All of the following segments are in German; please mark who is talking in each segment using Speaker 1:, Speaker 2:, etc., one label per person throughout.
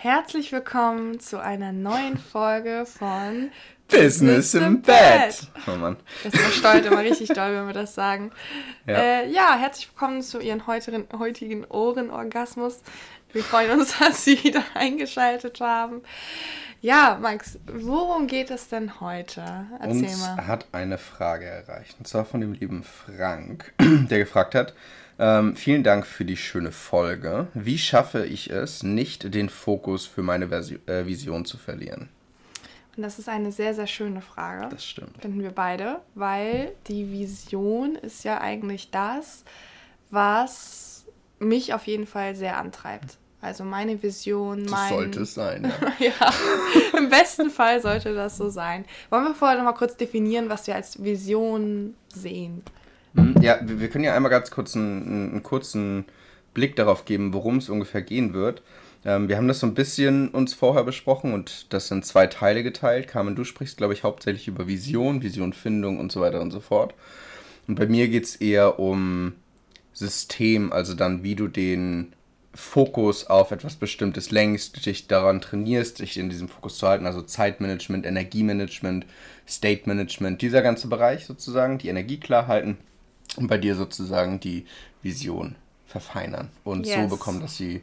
Speaker 1: Herzlich willkommen zu einer neuen Folge von
Speaker 2: Business im Bett.
Speaker 1: Oh Mann. Das versteuert immer richtig doll, wenn wir das sagen. Ja, äh, ja herzlich willkommen zu Ihren heutigen, heutigen Ohrenorgasmus. Wir freuen uns, dass Sie wieder eingeschaltet haben. Ja, Max, worum geht es denn heute?
Speaker 2: Erzähl uns mal. hat eine Frage erreicht, und zwar von dem lieben Frank, der gefragt hat, ähm, vielen Dank für die schöne Folge. Wie schaffe ich es, nicht den Fokus für meine Versi äh, Vision zu verlieren?
Speaker 1: Und das ist eine sehr, sehr schöne Frage.
Speaker 2: Das stimmt.
Speaker 1: Finden wir beide, weil die Vision ist ja eigentlich das, was mich auf jeden Fall sehr antreibt. Also meine Vision,
Speaker 2: das
Speaker 1: mein...
Speaker 2: sollte es sein.
Speaker 1: Ja. ja, im besten Fall sollte das so sein. Wollen wir vorher noch mal kurz definieren, was wir als Vision sehen?
Speaker 2: Hm, ja, wir können ja einmal ganz kurz einen, einen kurzen Blick darauf geben, worum es ungefähr gehen wird. Ähm, wir haben das so ein bisschen uns vorher besprochen und das in zwei Teile geteilt. Carmen, du sprichst, glaube ich, hauptsächlich über Vision, Visionfindung und so weiter und so fort. Und bei mir geht es eher um System, also dann, wie du den Fokus auf etwas Bestimmtes lenkst, dich daran trainierst, dich in diesem Fokus zu halten, also Zeitmanagement, Energiemanagement, State Management, dieser ganze Bereich sozusagen, die Energie klar halten und bei dir sozusagen die Vision verfeinern und yes. so bekommen, dass sie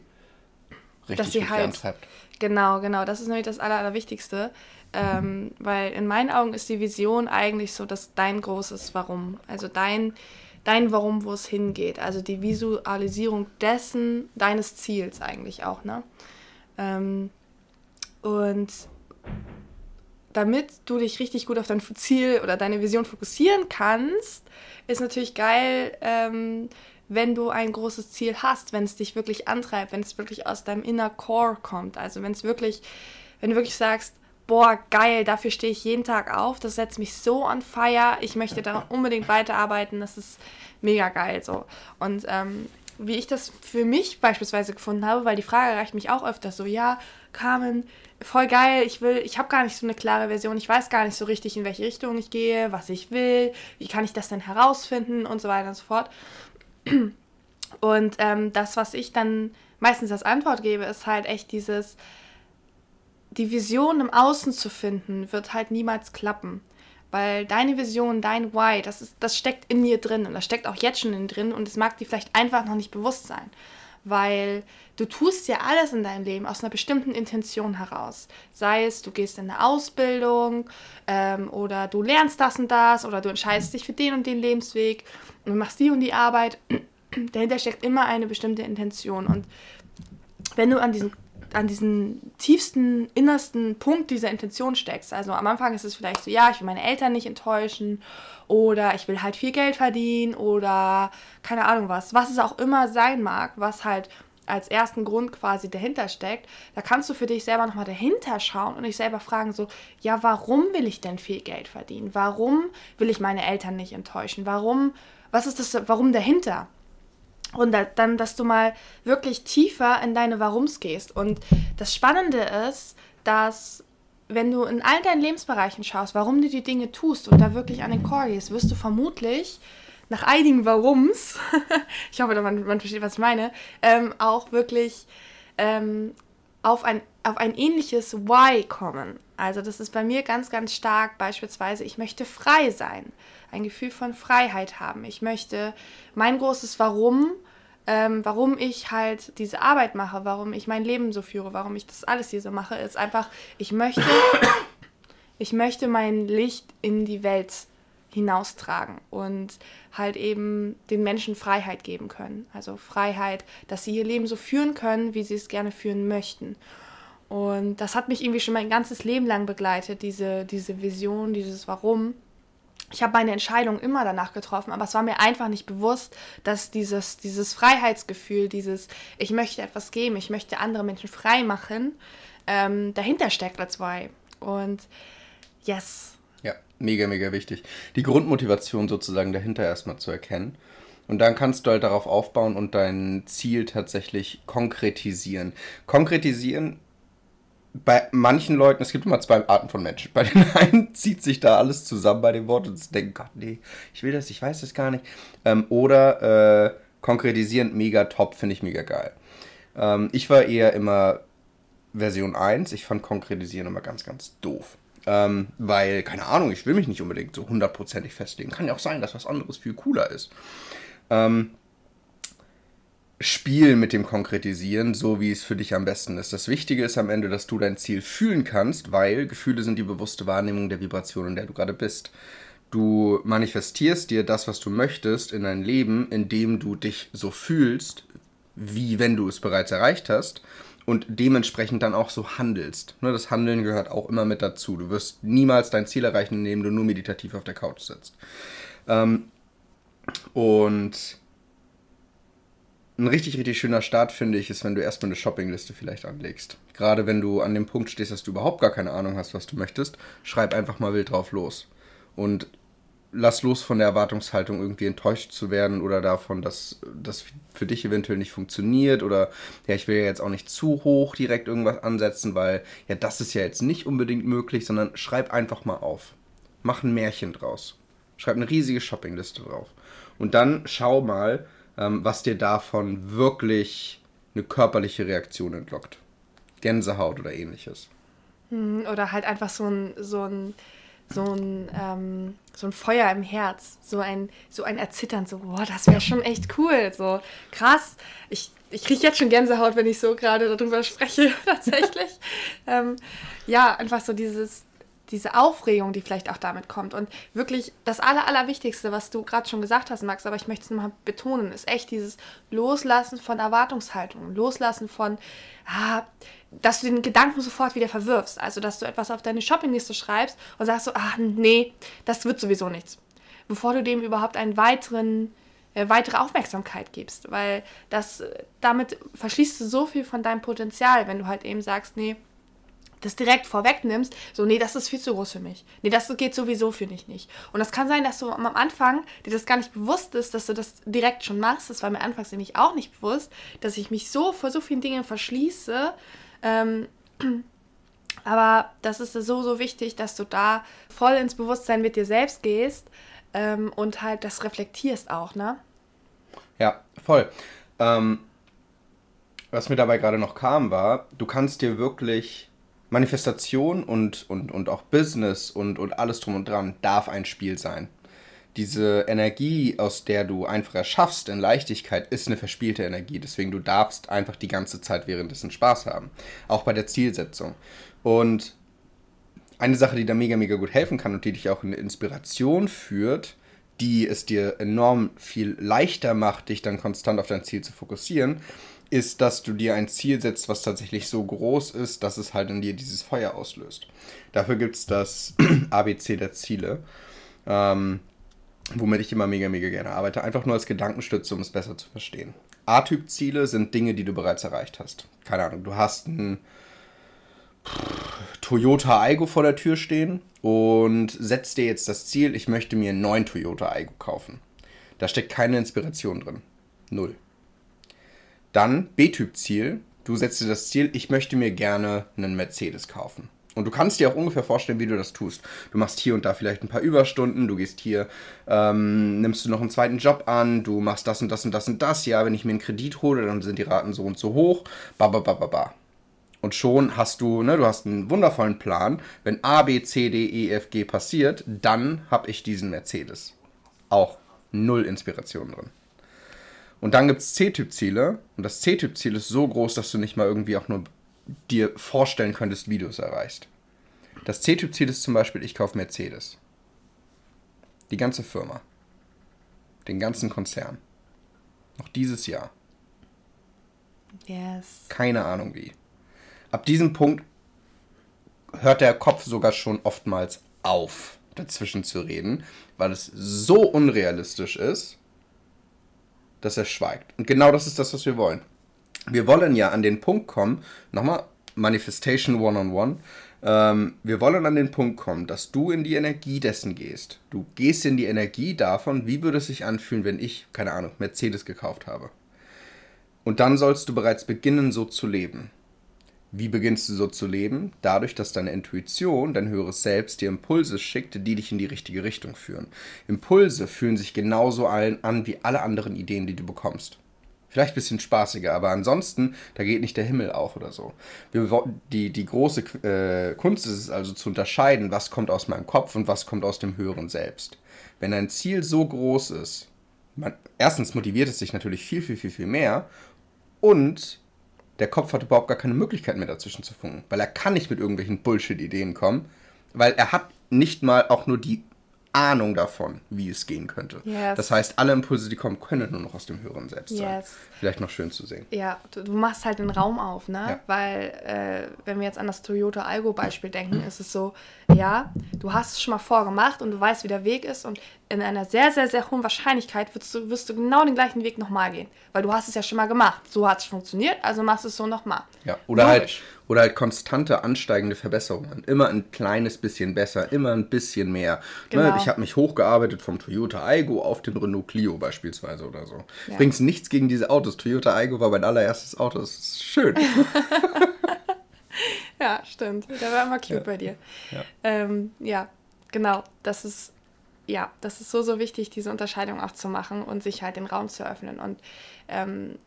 Speaker 2: richtig dass sie halt, antreibt.
Speaker 1: Genau, genau, das ist nämlich das Aller, Allerwichtigste, ähm, weil in meinen Augen ist die Vision eigentlich so, dass dein großes Warum, also dein dein Warum, wo es hingeht. Also die Visualisierung dessen, deines Ziels eigentlich auch, ne? Ähm, und damit du dich richtig gut auf dein Ziel oder deine Vision fokussieren kannst, ist natürlich geil, ähm, wenn du ein großes Ziel hast, wenn es dich wirklich antreibt, wenn es wirklich aus deinem Inner Core kommt. Also wenn es wirklich, wenn du wirklich sagst, boah, geil, dafür stehe ich jeden Tag auf, das setzt mich so on fire, ich möchte daran unbedingt weiterarbeiten, das ist mega geil so. Und ähm, wie ich das für mich beispielsweise gefunden habe, weil die Frage erreicht mich auch öfters so, ja, Carmen, voll geil, ich will, ich habe gar nicht so eine klare Version, ich weiß gar nicht so richtig, in welche Richtung ich gehe, was ich will, wie kann ich das denn herausfinden und so weiter und so fort. Und ähm, das, was ich dann meistens als Antwort gebe, ist halt echt dieses, die Vision im Außen zu finden, wird halt niemals klappen. Weil deine Vision, dein Why, das, ist, das steckt in dir drin und das steckt auch jetzt schon in drin und es mag dir vielleicht einfach noch nicht bewusst sein. Weil du tust ja alles in deinem Leben aus einer bestimmten Intention heraus. Sei es, du gehst in eine Ausbildung ähm, oder du lernst das und das oder du entscheidest dich für den und den Lebensweg und machst die und die Arbeit. Dahinter steckt immer eine bestimmte Intention. Und wenn du an diesen an diesen tiefsten, innersten Punkt dieser Intention steckst. Also am Anfang ist es vielleicht so, ja, ich will meine Eltern nicht enttäuschen oder ich will halt viel Geld verdienen oder keine Ahnung was, was es auch immer sein mag, was halt als ersten Grund quasi dahinter steckt, da kannst du für dich selber nochmal dahinter schauen und dich selber fragen, so, ja, warum will ich denn viel Geld verdienen? Warum will ich meine Eltern nicht enttäuschen? Warum, was ist das, warum dahinter? Und dann, dass du mal wirklich tiefer in deine Warums gehst. Und das Spannende ist, dass wenn du in all deinen Lebensbereichen schaust, warum du die Dinge tust und da wirklich an den Core gehst, wirst du vermutlich nach einigen Warums, ich hoffe, man, man versteht, was ich meine, ähm, auch wirklich ähm, auf, ein, auf ein ähnliches Why kommen. Also das ist bei mir ganz, ganz stark beispielsweise, ich möchte frei sein, ein Gefühl von Freiheit haben. Ich möchte mein großes Warum ähm, warum ich halt diese Arbeit mache, warum ich mein Leben so führe, warum ich das alles hier so mache, ist einfach, ich möchte, ich möchte mein Licht in die Welt hinaustragen und halt eben den Menschen Freiheit geben können. Also Freiheit, dass sie ihr Leben so führen können, wie sie es gerne führen möchten. Und das hat mich irgendwie schon mein ganzes Leben lang begleitet, diese, diese Vision, dieses Warum ich habe meine Entscheidung immer danach getroffen, aber es war mir einfach nicht bewusst, dass dieses, dieses Freiheitsgefühl, dieses Ich möchte etwas geben, ich möchte andere Menschen frei machen, ähm, dahinter steckt als Why. Und yes.
Speaker 2: Ja, mega, mega wichtig. Die Grundmotivation sozusagen dahinter erstmal zu erkennen. Und dann kannst du halt darauf aufbauen und dein Ziel tatsächlich konkretisieren. Konkretisieren bei manchen Leuten, es gibt immer zwei Arten von Menschen. Bei den einen zieht sich da alles zusammen bei dem Wort und sie denken, Gott, nee, ich will das, ich weiß das gar nicht. Ähm, oder äh, konkretisierend mega top, finde ich mega geil. Ähm, ich war eher immer Version 1. Ich fand Konkretisieren immer ganz, ganz doof. Ähm, weil, keine Ahnung, ich will mich nicht unbedingt so hundertprozentig festlegen. Kann ja auch sein, dass was anderes viel cooler ist. Ähm, Spiel mit dem Konkretisieren, so wie es für dich am besten ist. Das Wichtige ist am Ende, dass du dein Ziel fühlen kannst, weil Gefühle sind die bewusste Wahrnehmung der Vibration, in der du gerade bist. Du manifestierst dir das, was du möchtest, in dein Leben, indem du dich so fühlst, wie wenn du es bereits erreicht hast und dementsprechend dann auch so handelst. Ne, das Handeln gehört auch immer mit dazu. Du wirst niemals dein Ziel erreichen, indem du nur meditativ auf der Couch sitzt. Ähm, und ein richtig, richtig schöner Start, finde ich, ist, wenn du erstmal eine Shoppingliste vielleicht anlegst. Gerade wenn du an dem Punkt stehst, dass du überhaupt gar keine Ahnung hast, was du möchtest, schreib einfach mal wild drauf los. Und lass los von der Erwartungshaltung, irgendwie enttäuscht zu werden oder davon, dass das für dich eventuell nicht funktioniert oder ja, ich will ja jetzt auch nicht zu hoch direkt irgendwas ansetzen, weil ja, das ist ja jetzt nicht unbedingt möglich, sondern schreib einfach mal auf. Mach ein Märchen draus. Schreib eine riesige Shoppingliste drauf. Und dann schau mal, was dir davon wirklich eine körperliche Reaktion entlockt. Gänsehaut oder ähnliches.
Speaker 1: Hm, oder halt einfach so ein, so ein, so ein, ähm, so ein Feuer im Herz, so ein, so ein Erzittern, so, boah, das wäre schon echt cool, so krass. Ich, ich kriege jetzt schon Gänsehaut, wenn ich so gerade darüber spreche, tatsächlich. ähm, ja, einfach so dieses, diese Aufregung, die vielleicht auch damit kommt. Und wirklich das Aller, Allerwichtigste, was du gerade schon gesagt hast, Max, aber ich möchte es nochmal betonen, ist echt dieses Loslassen von Erwartungshaltungen. Loslassen von, ah, dass du den Gedanken sofort wieder verwirfst. Also, dass du etwas auf deine Shoppingliste schreibst und sagst so, ach nee, das wird sowieso nichts. Bevor du dem überhaupt einen weiteren äh, weitere Aufmerksamkeit gibst, weil das damit verschließt du so viel von deinem Potenzial, wenn du halt eben sagst, nee, das direkt vorwegnimmst, so, nee, das ist viel zu groß für mich. Nee, das geht sowieso für dich nicht. Und das kann sein, dass du am Anfang dir das gar nicht bewusst ist, dass du das direkt schon machst. Das war mir anfangs nämlich auch nicht bewusst, dass ich mich so vor so vielen Dingen verschließe. Ähm, aber das ist so, so wichtig, dass du da voll ins Bewusstsein mit dir selbst gehst ähm, und halt das reflektierst auch, ne?
Speaker 2: Ja, voll. Ähm, was mir dabei gerade noch kam, war, du kannst dir wirklich Manifestation und, und, und auch Business und, und alles drum und dran darf ein Spiel sein. Diese Energie, aus der du einfach erschaffst in Leichtigkeit, ist eine verspielte Energie. Deswegen du darfst einfach die ganze Zeit währenddessen Spaß haben. Auch bei der Zielsetzung. Und eine Sache, die da mega, mega gut helfen kann und die dich auch in eine Inspiration führt, die es dir enorm viel leichter macht, dich dann konstant auf dein Ziel zu fokussieren, ist, dass du dir ein Ziel setzt, was tatsächlich so groß ist, dass es halt in dir dieses Feuer auslöst. Dafür gibt es das ABC der Ziele, ähm, womit ich immer mega, mega gerne arbeite. Einfach nur als Gedankenstütze, um es besser zu verstehen. A-Typ-Ziele sind Dinge, die du bereits erreicht hast. Keine Ahnung, du hast ein Toyota Aigo vor der Tür stehen und setzt dir jetzt das Ziel, ich möchte mir einen neuen Toyota Aigo kaufen. Da steckt keine Inspiration drin. Null. Dann B-Typ-Ziel. Du setzt dir das Ziel, ich möchte mir gerne einen Mercedes kaufen. Und du kannst dir auch ungefähr vorstellen, wie du das tust. Du machst hier und da vielleicht ein paar Überstunden, du gehst hier, ähm, nimmst du noch einen zweiten Job an, du machst das und das und das und das. Ja, wenn ich mir einen Kredit hole, dann sind die Raten so und so hoch. Ba, ba, ba, ba, ba. Und schon hast du, ne, du hast einen wundervollen Plan. Wenn A, B, C, D, E, F, G passiert, dann habe ich diesen Mercedes. Auch null Inspiration drin. Und dann gibt es C-Typ-Ziele. Und das C-Typ-Ziel ist so groß, dass du nicht mal irgendwie auch nur dir vorstellen könntest, wie du es erreichst. Das C-Typ-Ziel ist zum Beispiel, ich kaufe Mercedes. Die ganze Firma. Den ganzen Konzern. Noch dieses Jahr.
Speaker 1: Yes.
Speaker 2: Keine Ahnung wie. Ab diesem Punkt hört der Kopf sogar schon oftmals auf, dazwischen zu reden, weil es so unrealistisch ist, dass er schweigt. Und genau das ist das, was wir wollen. Wir wollen ja an den Punkt kommen, nochmal Manifestation One-on-One, ähm, wir wollen an den Punkt kommen, dass du in die Energie dessen gehst. Du gehst in die Energie davon, wie würde es sich anfühlen, wenn ich, keine Ahnung, Mercedes gekauft habe. Und dann sollst du bereits beginnen, so zu leben. Wie beginnst du so zu leben? Dadurch, dass deine Intuition, dein höheres Selbst dir Impulse schickt, die dich in die richtige Richtung führen. Impulse fühlen sich genauso an wie alle anderen Ideen, die du bekommst. Vielleicht ein bisschen spaßiger, aber ansonsten, da geht nicht der Himmel auf oder so. Die, die große äh, Kunst ist es also zu unterscheiden, was kommt aus meinem Kopf und was kommt aus dem höheren Selbst. Wenn ein Ziel so groß ist, man, erstens motiviert es sich natürlich viel, viel, viel, viel mehr und der Kopf hat überhaupt gar keine Möglichkeit mehr dazwischen zu funken, weil er kann nicht mit irgendwelchen Bullshit-Ideen kommen, weil er hat nicht mal auch nur die Ahnung davon, wie es gehen könnte. Yes. Das heißt, alle Impulse, die kommen, können nur noch aus dem höheren Selbst sein. Yes. Vielleicht noch schön zu sehen.
Speaker 1: Ja, du, du machst halt den Raum auf, ne? Ja. Weil, äh, wenn wir jetzt an das Toyota Algo-Beispiel denken, ist es so, ja, du hast es schon mal vorgemacht und du weißt, wie der Weg ist und in einer sehr, sehr, sehr hohen Wahrscheinlichkeit wirst du, wirst du genau den gleichen Weg nochmal gehen. Weil du hast es ja schon mal gemacht. So hat es funktioniert, also machst du es so nochmal.
Speaker 2: Ja, oder halt, oder halt konstante ansteigende Verbesserungen. Immer ein kleines bisschen besser, immer ein bisschen mehr. Ne, genau. Ne, ich habe mich hochgearbeitet vom Toyota Aygo auf den Renault Clio beispielsweise oder so. Ja. Übrigens nichts gegen diese Autos. Toyota Aygo war mein allererstes Auto. Das ist schön.
Speaker 1: ja, stimmt. Der war immer cute ja. bei dir. Ja. Ähm, ja, genau. Das ist ja, das ist so, so wichtig, diese Unterscheidung auch zu machen und sich halt den Raum zu öffnen. Und ähm,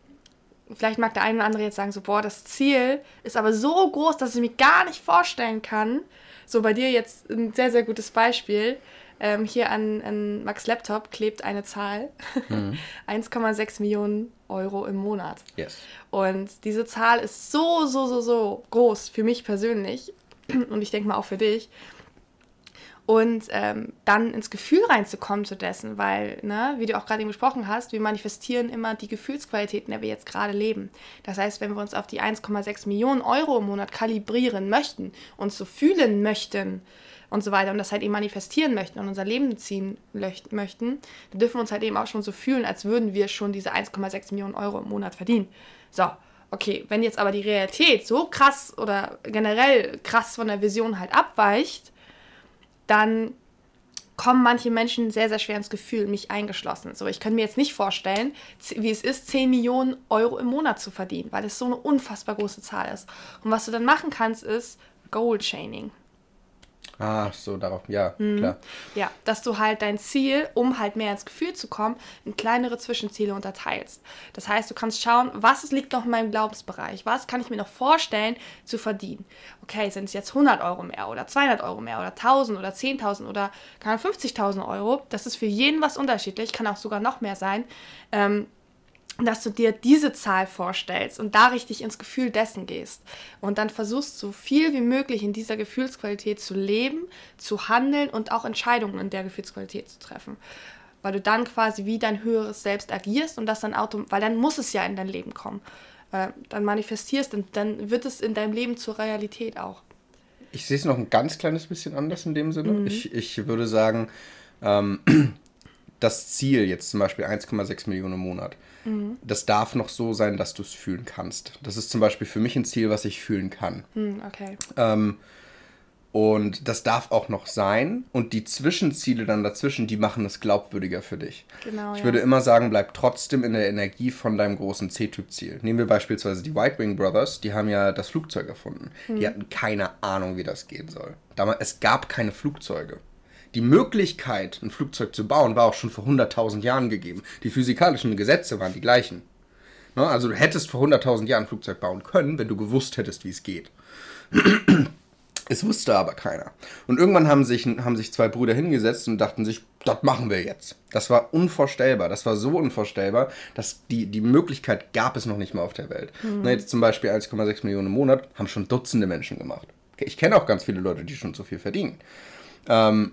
Speaker 1: vielleicht mag der eine oder andere jetzt sagen, so, boah, das Ziel ist aber so groß, dass ich mir gar nicht vorstellen kann. So bei dir jetzt ein sehr, sehr gutes Beispiel. Ähm, hier an, an Max Laptop klebt eine Zahl. Mhm. 1,6 Millionen Euro im Monat. Yes. Und diese Zahl ist so, so, so, so groß für mich persönlich und ich denke mal auch für dich und ähm, dann ins Gefühl reinzukommen zu dessen, weil, ne, wie du auch gerade eben besprochen hast, wir manifestieren immer die Gefühlsqualität, in der wir jetzt gerade leben. Das heißt, wenn wir uns auf die 1,6 Millionen Euro im Monat kalibrieren möchten, uns so fühlen möchten und so weiter und das halt eben manifestieren möchten und unser Leben ziehen möchten, dann dürfen wir uns halt eben auch schon so fühlen, als würden wir schon diese 1,6 Millionen Euro im Monat verdienen. So, okay, wenn jetzt aber die Realität so krass oder generell krass von der Vision halt abweicht, dann kommen manche Menschen sehr, sehr schwer ins Gefühl, mich eingeschlossen. So, ich kann mir jetzt nicht vorstellen, wie es ist, 10 Millionen Euro im Monat zu verdienen, weil es so eine unfassbar große Zahl ist. Und was du dann machen kannst, ist Goal Chaining.
Speaker 2: Ah, so darauf, ja, mhm. klar.
Speaker 1: Ja, dass du halt dein Ziel, um halt mehr ins Gefühl zu kommen, in kleinere Zwischenziele unterteilst. Das heißt, du kannst schauen, was liegt noch in meinem Glaubensbereich, was kann ich mir noch vorstellen zu verdienen. Okay, sind es jetzt 100 Euro mehr oder 200 Euro mehr oder 1000 oder 10.000 oder 50.000 Euro. Das ist für jeden was unterschiedlich, kann auch sogar noch mehr sein. Ähm, dass du dir diese Zahl vorstellst und da richtig ins Gefühl dessen gehst und dann versuchst so viel wie möglich in dieser Gefühlsqualität zu leben, zu handeln und auch Entscheidungen in der Gefühlsqualität zu treffen. Weil du dann quasi wie dein höheres Selbst agierst und das dann automatisch, weil dann muss es ja in dein Leben kommen. Äh, dann manifestierst und dann wird es in deinem Leben zur Realität auch.
Speaker 2: Ich sehe es noch ein ganz kleines bisschen anders in dem Sinne. Mhm. Ich, ich würde sagen, ähm, das Ziel jetzt zum Beispiel 1,6 Millionen im Monat Mhm. Das darf noch so sein, dass du es fühlen kannst. Das ist zum Beispiel für mich ein Ziel, was ich fühlen kann.
Speaker 1: Mhm, okay.
Speaker 2: Ähm, und das darf auch noch sein. Und die Zwischenziele dann dazwischen, die machen es glaubwürdiger für dich. Genau. Ich ja. würde immer sagen, bleib trotzdem in der Energie von deinem großen C-Typ-Ziel. Nehmen wir beispielsweise die White Wing Brothers, die haben ja das Flugzeug erfunden. Mhm. Die hatten keine Ahnung, wie das gehen soll. Damals, es gab keine Flugzeuge. Die Möglichkeit, ein Flugzeug zu bauen, war auch schon vor 100.000 Jahren gegeben. Die physikalischen Gesetze waren die gleichen. Ne? Also du hättest vor 100.000 Jahren ein Flugzeug bauen können, wenn du gewusst hättest, wie es geht. Es wusste aber keiner. Und irgendwann haben sich, haben sich zwei Brüder hingesetzt und dachten sich, das machen wir jetzt. Das war unvorstellbar. Das war so unvorstellbar, dass die, die Möglichkeit gab es noch nicht mal auf der Welt. Mhm. Na, jetzt zum Beispiel 1,6 Millionen im Monat haben schon Dutzende Menschen gemacht. Ich kenne auch ganz viele Leute, die schon so viel verdienen. Ähm,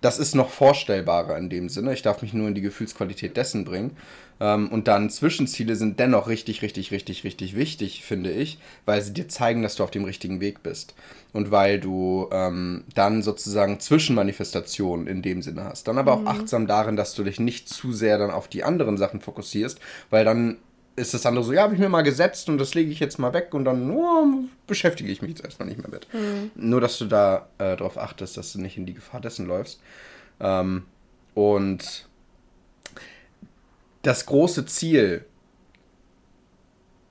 Speaker 2: das ist noch vorstellbarer in dem Sinne. Ich darf mich nur in die Gefühlsqualität dessen bringen. Ähm, und dann Zwischenziele sind dennoch richtig, richtig, richtig, richtig wichtig, finde ich, weil sie dir zeigen, dass du auf dem richtigen Weg bist. Und weil du ähm, dann sozusagen Zwischenmanifestationen in dem Sinne hast. Dann aber mhm. auch achtsam darin, dass du dich nicht zu sehr dann auf die anderen Sachen fokussierst, weil dann ist das andere so, ja, habe ich mir mal gesetzt und das lege ich jetzt mal weg und dann oh, beschäftige ich mich jetzt erstmal nicht mehr mit. Mhm. Nur, dass du da äh, darauf achtest, dass du nicht in die Gefahr dessen läufst. Ähm, und das große Ziel,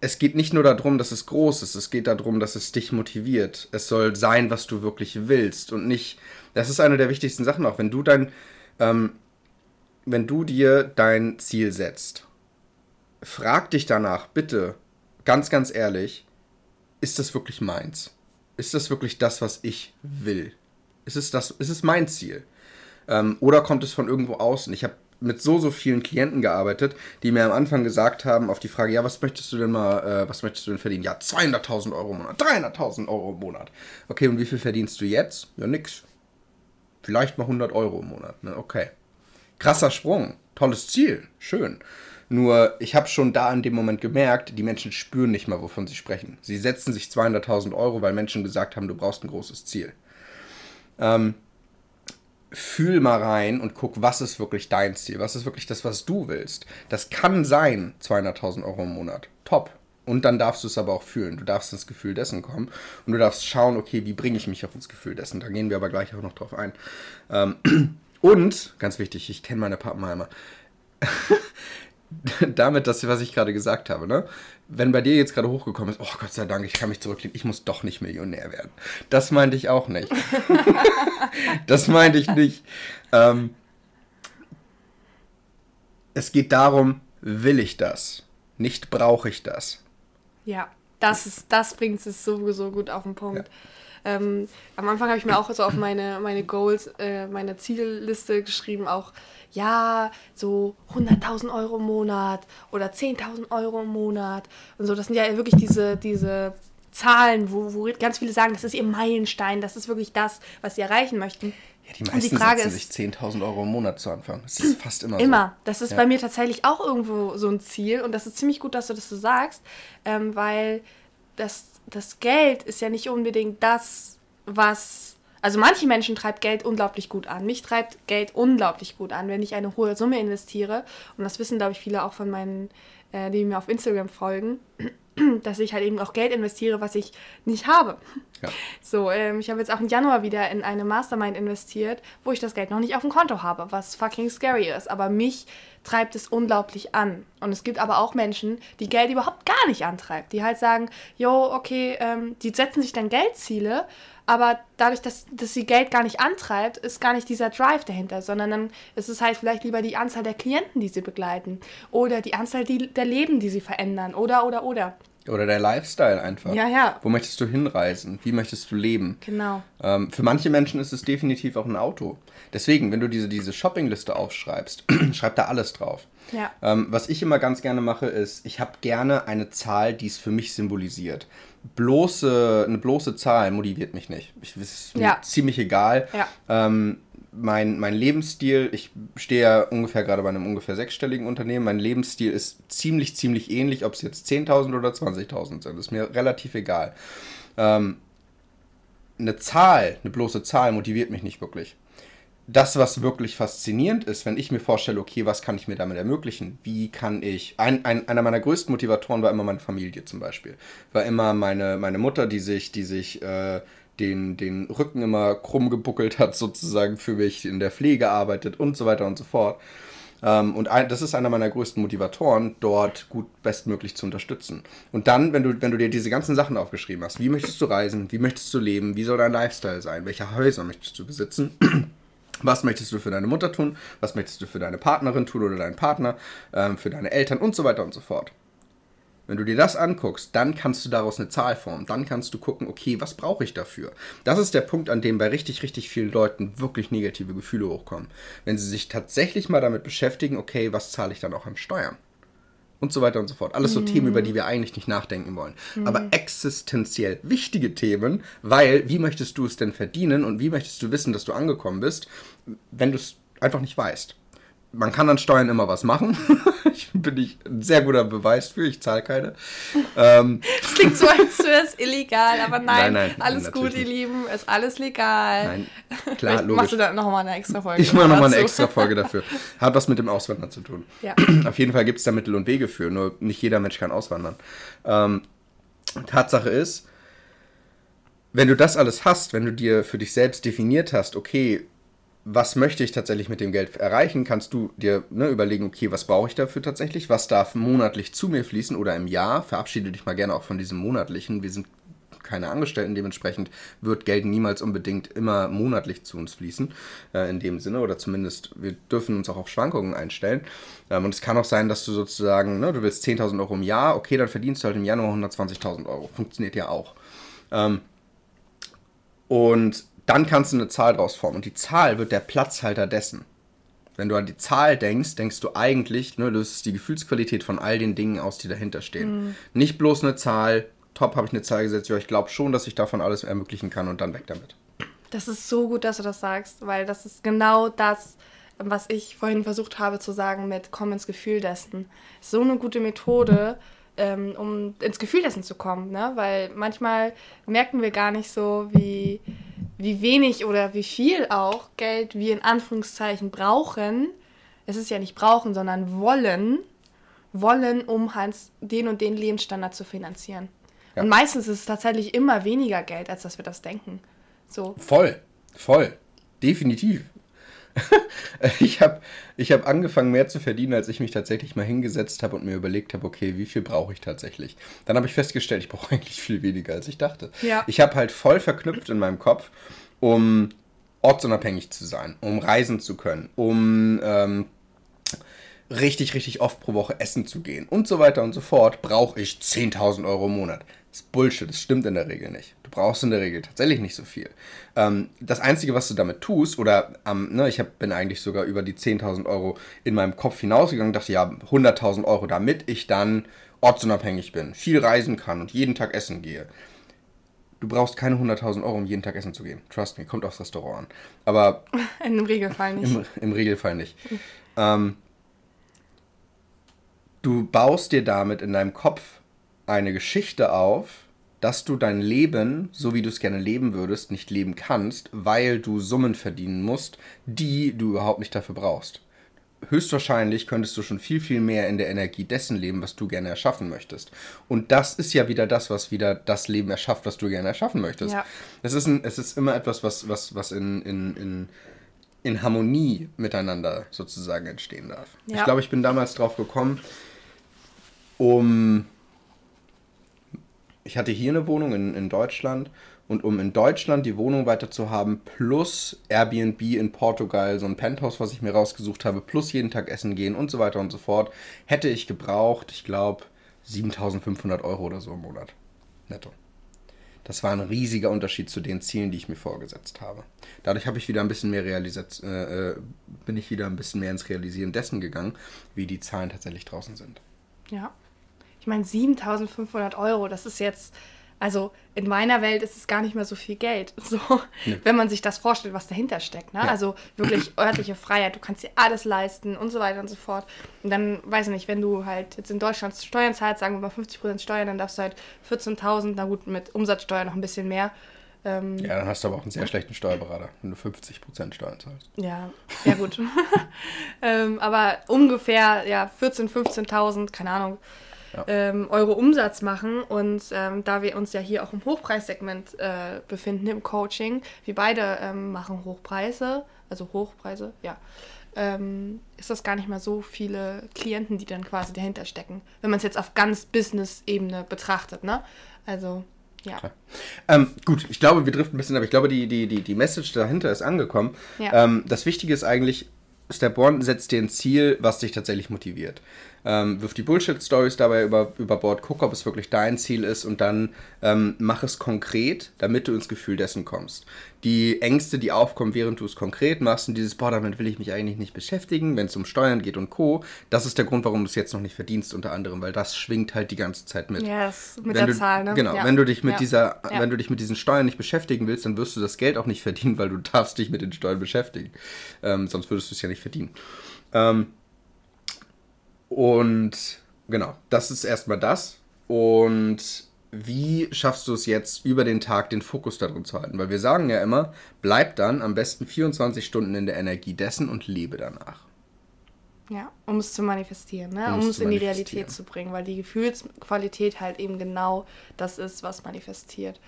Speaker 2: es geht nicht nur darum, dass es groß ist, es geht darum, dass es dich motiviert. Es soll sein, was du wirklich willst und nicht, das ist eine der wichtigsten Sachen auch, wenn du dein, ähm, wenn du dir dein Ziel setzt frag dich danach bitte ganz, ganz ehrlich, ist das wirklich meins? Ist das wirklich das, was ich will? Ist es, das, ist es mein Ziel? Ähm, oder kommt es von irgendwo außen? Ich habe mit so, so vielen Klienten gearbeitet, die mir am Anfang gesagt haben, auf die Frage, ja, was möchtest du denn mal, äh, was möchtest du denn verdienen? Ja, 200.000 Euro im Monat, 300.000 Euro im Monat. Okay, und wie viel verdienst du jetzt? Ja, nix. Vielleicht mal 100 Euro im Monat, ne? Okay. Krasser Sprung, tolles Ziel, schön. Nur, ich habe schon da in dem Moment gemerkt, die Menschen spüren nicht mal, wovon sie sprechen. Sie setzen sich 200.000 Euro, weil Menschen gesagt haben, du brauchst ein großes Ziel. Ähm, fühl mal rein und guck, was ist wirklich dein Ziel? Was ist wirklich das, was du willst? Das kann sein 200.000 Euro im Monat. Top. Und dann darfst du es aber auch fühlen. Du darfst ins Gefühl dessen kommen und du darfst schauen, okay, wie bringe ich mich auch ins Gefühl dessen? Da gehen wir aber gleich auch noch drauf ein. Ähm, und, ganz wichtig, ich kenne meine Pappenheimer. Damit, das, was ich gerade gesagt habe, ne? wenn bei dir jetzt gerade hochgekommen ist, oh Gott sei Dank, ich kann mich zurücklehnen, ich muss doch nicht Millionär werden. Das meinte ich auch nicht. das meinte ich nicht. Ähm, es geht darum, will ich das? Nicht brauche ich das.
Speaker 1: Ja, das, ist, das bringt es sowieso gut auf den Punkt. Ja. Ähm, am Anfang habe ich mir auch so auf meine, meine Goals, äh, meine Zielliste geschrieben, auch ja, so 100.000 Euro im Monat oder 10.000 Euro im Monat und so. Das sind ja wirklich diese, diese Zahlen, wo, wo ganz viele sagen, das ist ihr Meilenstein, das ist wirklich das, was sie erreichen möchten.
Speaker 2: Ja, die meisten die Frage setzen sich 10.000 Euro im Monat zu Anfang. Das ist fast immer,
Speaker 1: immer. so. Immer. Das ist ja. bei mir tatsächlich auch irgendwo so ein Ziel und das ist ziemlich gut, dass du das so sagst, ähm, weil das, das Geld ist ja nicht unbedingt das, was also manche Menschen treibt Geld unglaublich gut an. Mich treibt Geld unglaublich gut an, wenn ich eine hohe Summe investiere. Und das wissen, glaube ich, viele auch von meinen, äh, die mir auf Instagram folgen, dass ich halt eben auch Geld investiere, was ich nicht habe. Ja. So, ähm, ich habe jetzt auch im Januar wieder in eine Mastermind investiert, wo ich das Geld noch nicht auf dem Konto habe, was fucking scary ist. Aber mich treibt es unglaublich an. Und es gibt aber auch Menschen, die Geld überhaupt gar nicht antreibt. Die halt sagen, jo, okay, ähm, die setzen sich dann Geldziele, aber dadurch, dass, dass sie Geld gar nicht antreibt, ist gar nicht dieser Drive dahinter, sondern dann ist es halt vielleicht lieber die Anzahl der Klienten, die sie begleiten oder die Anzahl der Leben, die sie verändern oder, oder, oder.
Speaker 2: Oder der Lifestyle einfach.
Speaker 1: Ja, ja.
Speaker 2: Wo möchtest du hinreisen? Wie möchtest du leben?
Speaker 1: Genau.
Speaker 2: Ähm, für manche Menschen ist es definitiv auch ein Auto. Deswegen, wenn du diese, diese Shoppingliste aufschreibst, schreib da alles drauf.
Speaker 1: Ja.
Speaker 2: Ähm, was ich immer ganz gerne mache, ist, ich habe gerne eine Zahl, die es für mich symbolisiert bloße, eine bloße Zahl motiviert mich nicht. Ich, ist ja. ziemlich egal.
Speaker 1: Ja.
Speaker 2: Ähm, mein, mein Lebensstil, ich stehe ja ungefähr gerade bei einem ungefähr sechsstelligen Unternehmen, mein Lebensstil ist ziemlich, ziemlich ähnlich, ob es jetzt 10.000 oder 20.000 sind, ist mir relativ egal. Ähm, eine Zahl, eine bloße Zahl motiviert mich nicht wirklich das, was wirklich faszinierend ist, wenn ich mir vorstelle, okay, was kann ich mir damit ermöglichen? Wie kann ich. Ein, ein, einer meiner größten Motivatoren war immer meine Familie zum Beispiel. War immer meine, meine Mutter, die sich, die sich äh, den, den Rücken immer krumm gebuckelt hat, sozusagen für mich in der Pflege arbeitet und so weiter und so fort. Ähm, und ein, das ist einer meiner größten Motivatoren, dort gut bestmöglich zu unterstützen. Und dann, wenn du, wenn du dir diese ganzen Sachen aufgeschrieben hast, wie möchtest du reisen, wie möchtest du leben, wie soll dein Lifestyle sein, welche Häuser möchtest du besitzen? Was möchtest du für deine Mutter tun? Was möchtest du für deine Partnerin tun oder deinen Partner? Ähm, für deine Eltern und so weiter und so fort. Wenn du dir das anguckst, dann kannst du daraus eine Zahl formen. Dann kannst du gucken, okay, was brauche ich dafür? Das ist der Punkt, an dem bei richtig, richtig vielen Leuten wirklich negative Gefühle hochkommen. Wenn sie sich tatsächlich mal damit beschäftigen, okay, was zahle ich dann auch an Steuern? und so weiter und so fort. Alles so mhm. Themen, über die wir eigentlich nicht nachdenken wollen. Mhm. Aber existenziell wichtige Themen, weil wie möchtest du es denn verdienen und wie möchtest du wissen, dass du angekommen bist, wenn du es einfach nicht weißt? Man kann an Steuern immer was machen. ich bin ich ein sehr guter Beweis für, ich zahle keine.
Speaker 1: Ähm. Das klingt so, als wäre es illegal, aber nein, nein, nein alles gut, ihr Lieben, ist alles legal. Nein,
Speaker 2: klar, logisch.
Speaker 1: Machst du da nochmal eine extra Folge?
Speaker 2: Ich mache nochmal eine extra Folge dafür. Hat was mit dem Auswandern zu tun.
Speaker 1: Ja.
Speaker 2: Auf jeden Fall gibt es da Mittel und Wege für, nur nicht jeder Mensch kann auswandern. Ähm, Tatsache ist, wenn du das alles hast, wenn du dir für dich selbst definiert hast, okay, was möchte ich tatsächlich mit dem Geld erreichen, kannst du dir ne, überlegen, okay, was brauche ich dafür tatsächlich, was darf monatlich zu mir fließen oder im Jahr, verabschiede dich mal gerne auch von diesem monatlichen, wir sind keine Angestellten. Dementsprechend wird Geld niemals unbedingt immer monatlich zu uns fließen, äh, in dem Sinne. Oder zumindest, wir dürfen uns auch auf Schwankungen einstellen. Ähm, und es kann auch sein, dass du sozusagen, ne, du willst 10.000 Euro im Jahr, okay, dann verdienst du halt im Januar 120.000 Euro. Funktioniert ja auch. Ähm, und dann kannst du eine Zahl draus formen. Und die Zahl wird der Platzhalter dessen. Wenn du an die Zahl denkst, denkst du eigentlich, ne, das ist die Gefühlsqualität von all den Dingen aus, die dahinter stehen. Mhm. Nicht bloß eine Zahl, top, habe ich eine Zahl gesetzt, ja, ich glaube schon, dass ich davon alles ermöglichen kann und dann weg damit.
Speaker 1: Das ist so gut, dass du das sagst, weil das ist genau das, was ich vorhin versucht habe zu sagen mit komm ins Gefühl dessen. So eine gute Methode, ähm, um ins Gefühl dessen zu kommen, ne? weil manchmal merken wir gar nicht so, wie wie wenig oder wie viel auch Geld wir in Anführungszeichen brauchen. Es ist ja nicht brauchen, sondern wollen, wollen, um halt den und den Lebensstandard zu finanzieren. Ja. Und meistens ist es tatsächlich immer weniger Geld, als dass wir das denken. So.
Speaker 2: Voll, voll, definitiv. ich habe ich hab angefangen mehr zu verdienen, als ich mich tatsächlich mal hingesetzt habe und mir überlegt habe, okay, wie viel brauche ich tatsächlich? Dann habe ich festgestellt, ich brauche eigentlich viel weniger, als ich dachte. Ja. Ich habe halt voll verknüpft in meinem Kopf, um ortsunabhängig zu sein, um reisen zu können, um ähm, richtig, richtig oft pro Woche essen zu gehen und so weiter und so fort, brauche ich 10.000 Euro im Monat. Das ist Bullshit, das stimmt in der Regel nicht. Du brauchst in der Regel tatsächlich nicht so viel. Ähm, das Einzige, was du damit tust, oder ähm, ne, ich hab, bin eigentlich sogar über die 10.000 Euro in meinem Kopf hinausgegangen, dachte, ja, 100.000 Euro, damit ich dann ortsunabhängig bin, viel reisen kann und jeden Tag essen gehe. Du brauchst keine 100.000 Euro, um jeden Tag essen zu gehen. Trust me, kommt aufs Restaurant an. Aber.
Speaker 1: Im Regelfall nicht.
Speaker 2: Im, im Regelfall nicht. ähm, du baust dir damit in deinem Kopf eine Geschichte auf, dass du dein Leben, so wie du es gerne leben würdest, nicht leben kannst, weil du Summen verdienen musst, die du überhaupt nicht dafür brauchst. Höchstwahrscheinlich könntest du schon viel, viel mehr in der Energie dessen leben, was du gerne erschaffen möchtest. Und das ist ja wieder das, was wieder das Leben erschafft, was du gerne erschaffen möchtest. Ja. Es, ist ein, es ist immer etwas, was, was, was in, in, in, in Harmonie miteinander sozusagen entstehen darf. Ja. Ich glaube, ich bin damals drauf gekommen, um ich hatte hier eine Wohnung in, in Deutschland und um in Deutschland die Wohnung weiter zu haben, plus Airbnb in Portugal, so ein Penthouse, was ich mir rausgesucht habe, plus jeden Tag essen gehen und so weiter und so fort, hätte ich gebraucht, ich glaube, 7500 Euro oder so im Monat. Netto. Das war ein riesiger Unterschied zu den Zielen, die ich mir vorgesetzt habe. Dadurch habe ich wieder ein bisschen mehr realisiert, äh, äh, bin ich wieder ein bisschen mehr ins Realisieren dessen gegangen, wie die Zahlen tatsächlich draußen sind.
Speaker 1: Ja, ich meine, 7500 Euro, das ist jetzt, also in meiner Welt ist es gar nicht mehr so viel Geld, so, nee. wenn man sich das vorstellt, was dahinter steckt. Ne? Ja. Also wirklich örtliche Freiheit, du kannst dir alles leisten und so weiter und so fort. Und dann, weiß ich nicht, wenn du halt jetzt in Deutschland Steuern zahlst, sagen wir mal 50% Steuern, dann darfst du halt 14.000, na gut, mit Umsatzsteuer noch ein bisschen mehr.
Speaker 2: Ähm, ja, dann hast du aber auch einen sehr schlechten Steuerberater, wenn du 50% Steuern zahlst.
Speaker 1: Ja, ja gut. ähm, aber ungefähr, ja, 14.000, 15.000, keine Ahnung ähm, Euro Umsatz machen. Und ähm, da wir uns ja hier auch im Hochpreissegment äh, befinden, im Coaching, wir beide ähm, machen Hochpreise, also Hochpreise, ja. Ähm, ist das gar nicht mal so viele Klienten, die dann quasi dahinter stecken, wenn man es jetzt auf ganz Business-Ebene betrachtet, ne? Also, ja.
Speaker 2: Ähm, gut, ich glaube, wir driften ein bisschen, aber ich glaube, die, die, die, die Message dahinter ist angekommen. Ja. Ähm, das Wichtige ist eigentlich, Step One setzt dir ein Ziel, was dich tatsächlich motiviert ähm, wirf die Bullshit-Stories dabei über, über Bord, guck, ob es wirklich dein Ziel ist und dann ähm, mach es konkret, damit du ins Gefühl dessen kommst. Die Ängste, die aufkommen, während du es konkret machst und dieses, boah, damit will ich mich eigentlich nicht beschäftigen, wenn es um Steuern geht und Co., das ist der Grund, warum du es jetzt noch nicht verdienst, unter anderem, weil das schwingt halt die ganze Zeit mit.
Speaker 1: Ja, yes, mit
Speaker 2: wenn
Speaker 1: der
Speaker 2: du,
Speaker 1: Zahl, ne?
Speaker 2: Genau, ja. wenn du dich mit ja. dieser, ja. wenn du dich mit diesen Steuern nicht beschäftigen willst, dann wirst du das Geld auch nicht verdienen, weil du darfst dich mit den Steuern beschäftigen. Ähm, sonst würdest du es ja nicht verdienen. Ähm, und genau, das ist erstmal das. Und wie schaffst du es jetzt über den Tag den Fokus darin zu halten? Weil wir sagen ja immer, bleib dann am besten 24 Stunden in der Energie dessen und lebe danach.
Speaker 1: Ja, um es zu manifestieren, ne? um, um es in die Realität zu bringen, weil die Gefühlsqualität halt eben genau das ist, was manifestiert.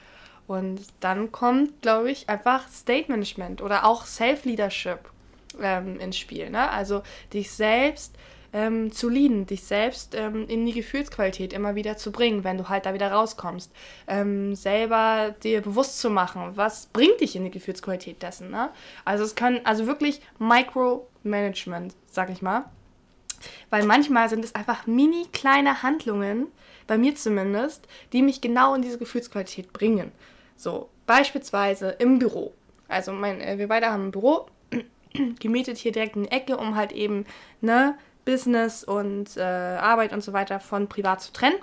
Speaker 1: Und dann kommt, glaube ich, einfach State Management oder auch Self-Leadership ähm, ins Spiel. Ne? Also dich selbst ähm, zu leaden, dich selbst ähm, in die Gefühlsqualität immer wieder zu bringen, wenn du halt da wieder rauskommst. Ähm, selber dir bewusst zu machen, was bringt dich in die Gefühlsqualität dessen. Ne? Also es kann, also wirklich Micromanagement, sag ich mal. Weil manchmal sind es einfach mini kleine Handlungen, bei mir zumindest, die mich genau in diese Gefühlsqualität bringen. So, beispielsweise im Büro. Also mein, äh, wir beide haben ein Büro gemietet hier direkt in die Ecke, um halt eben ne, Business und äh, Arbeit und so weiter von privat zu trennen.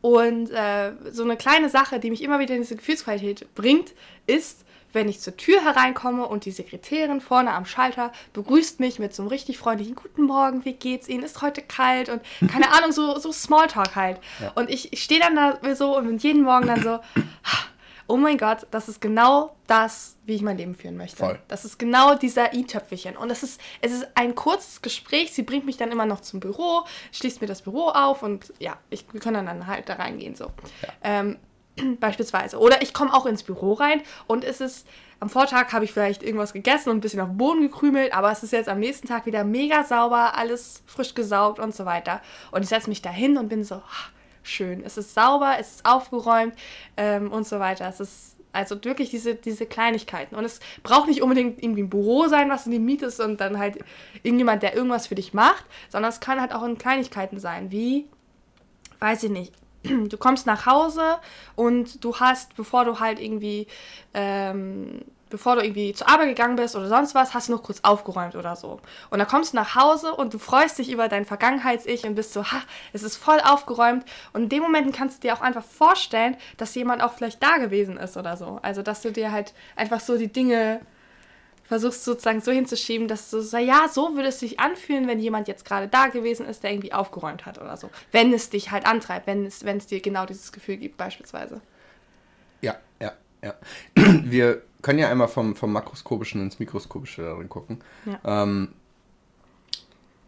Speaker 1: Und äh, so eine kleine Sache, die mich immer wieder in diese Gefühlsqualität bringt, ist, wenn ich zur Tür hereinkomme und die Sekretärin vorne am Schalter begrüßt mich mit so einem richtig freundlichen Guten Morgen, wie geht's Ihnen? Ist heute kalt? Und keine Ahnung, so, so Smalltalk halt. Ja. Und ich, ich stehe dann da so und jeden Morgen dann so, oh mein Gott, das ist genau das, wie ich mein Leben führen möchte. Voll. Das ist genau dieser i-Töpfelchen. Und es ist, es ist ein kurzes Gespräch. Sie bringt mich dann immer noch zum Büro, schließt mir das Büro auf und ja, ich, wir können dann halt da reingehen so. Ja. Ähm, beispielsweise. Oder ich komme auch ins Büro rein und es ist, am Vortag habe ich vielleicht irgendwas gegessen und ein bisschen auf den Boden gekrümelt, aber es ist jetzt am nächsten Tag wieder mega sauber, alles frisch gesaugt und so weiter. Und ich setze mich da hin und bin so, ach, schön. Es ist sauber, es ist aufgeräumt ähm, und so weiter. Es ist also wirklich diese, diese Kleinigkeiten. Und es braucht nicht unbedingt irgendwie ein Büro sein, was in die Miete ist und dann halt irgendjemand, der irgendwas für dich macht, sondern es kann halt auch in Kleinigkeiten sein, wie, weiß ich nicht, du kommst nach Hause und du hast, bevor du halt irgendwie ähm, bevor du irgendwie zur Arbeit gegangen bist oder sonst was, hast du noch kurz aufgeräumt oder so. Und dann kommst du nach Hause und du freust dich über dein Vergangenheits-Ich und bist so, ha, es ist voll aufgeräumt. Und in dem Moment kannst du dir auch einfach vorstellen, dass jemand auch vielleicht da gewesen ist oder so. Also, dass du dir halt einfach so die Dinge versuchst sozusagen so hinzuschieben, dass du so, ja, so würde es sich anfühlen, wenn jemand jetzt gerade da gewesen ist, der irgendwie aufgeräumt hat oder so. Wenn es dich halt antreibt, wenn es, wenn es dir genau dieses Gefühl gibt, beispielsweise.
Speaker 2: Ja. Wir können ja einmal vom, vom Makroskopischen ins Mikroskopische darin gucken. Ja. Ähm,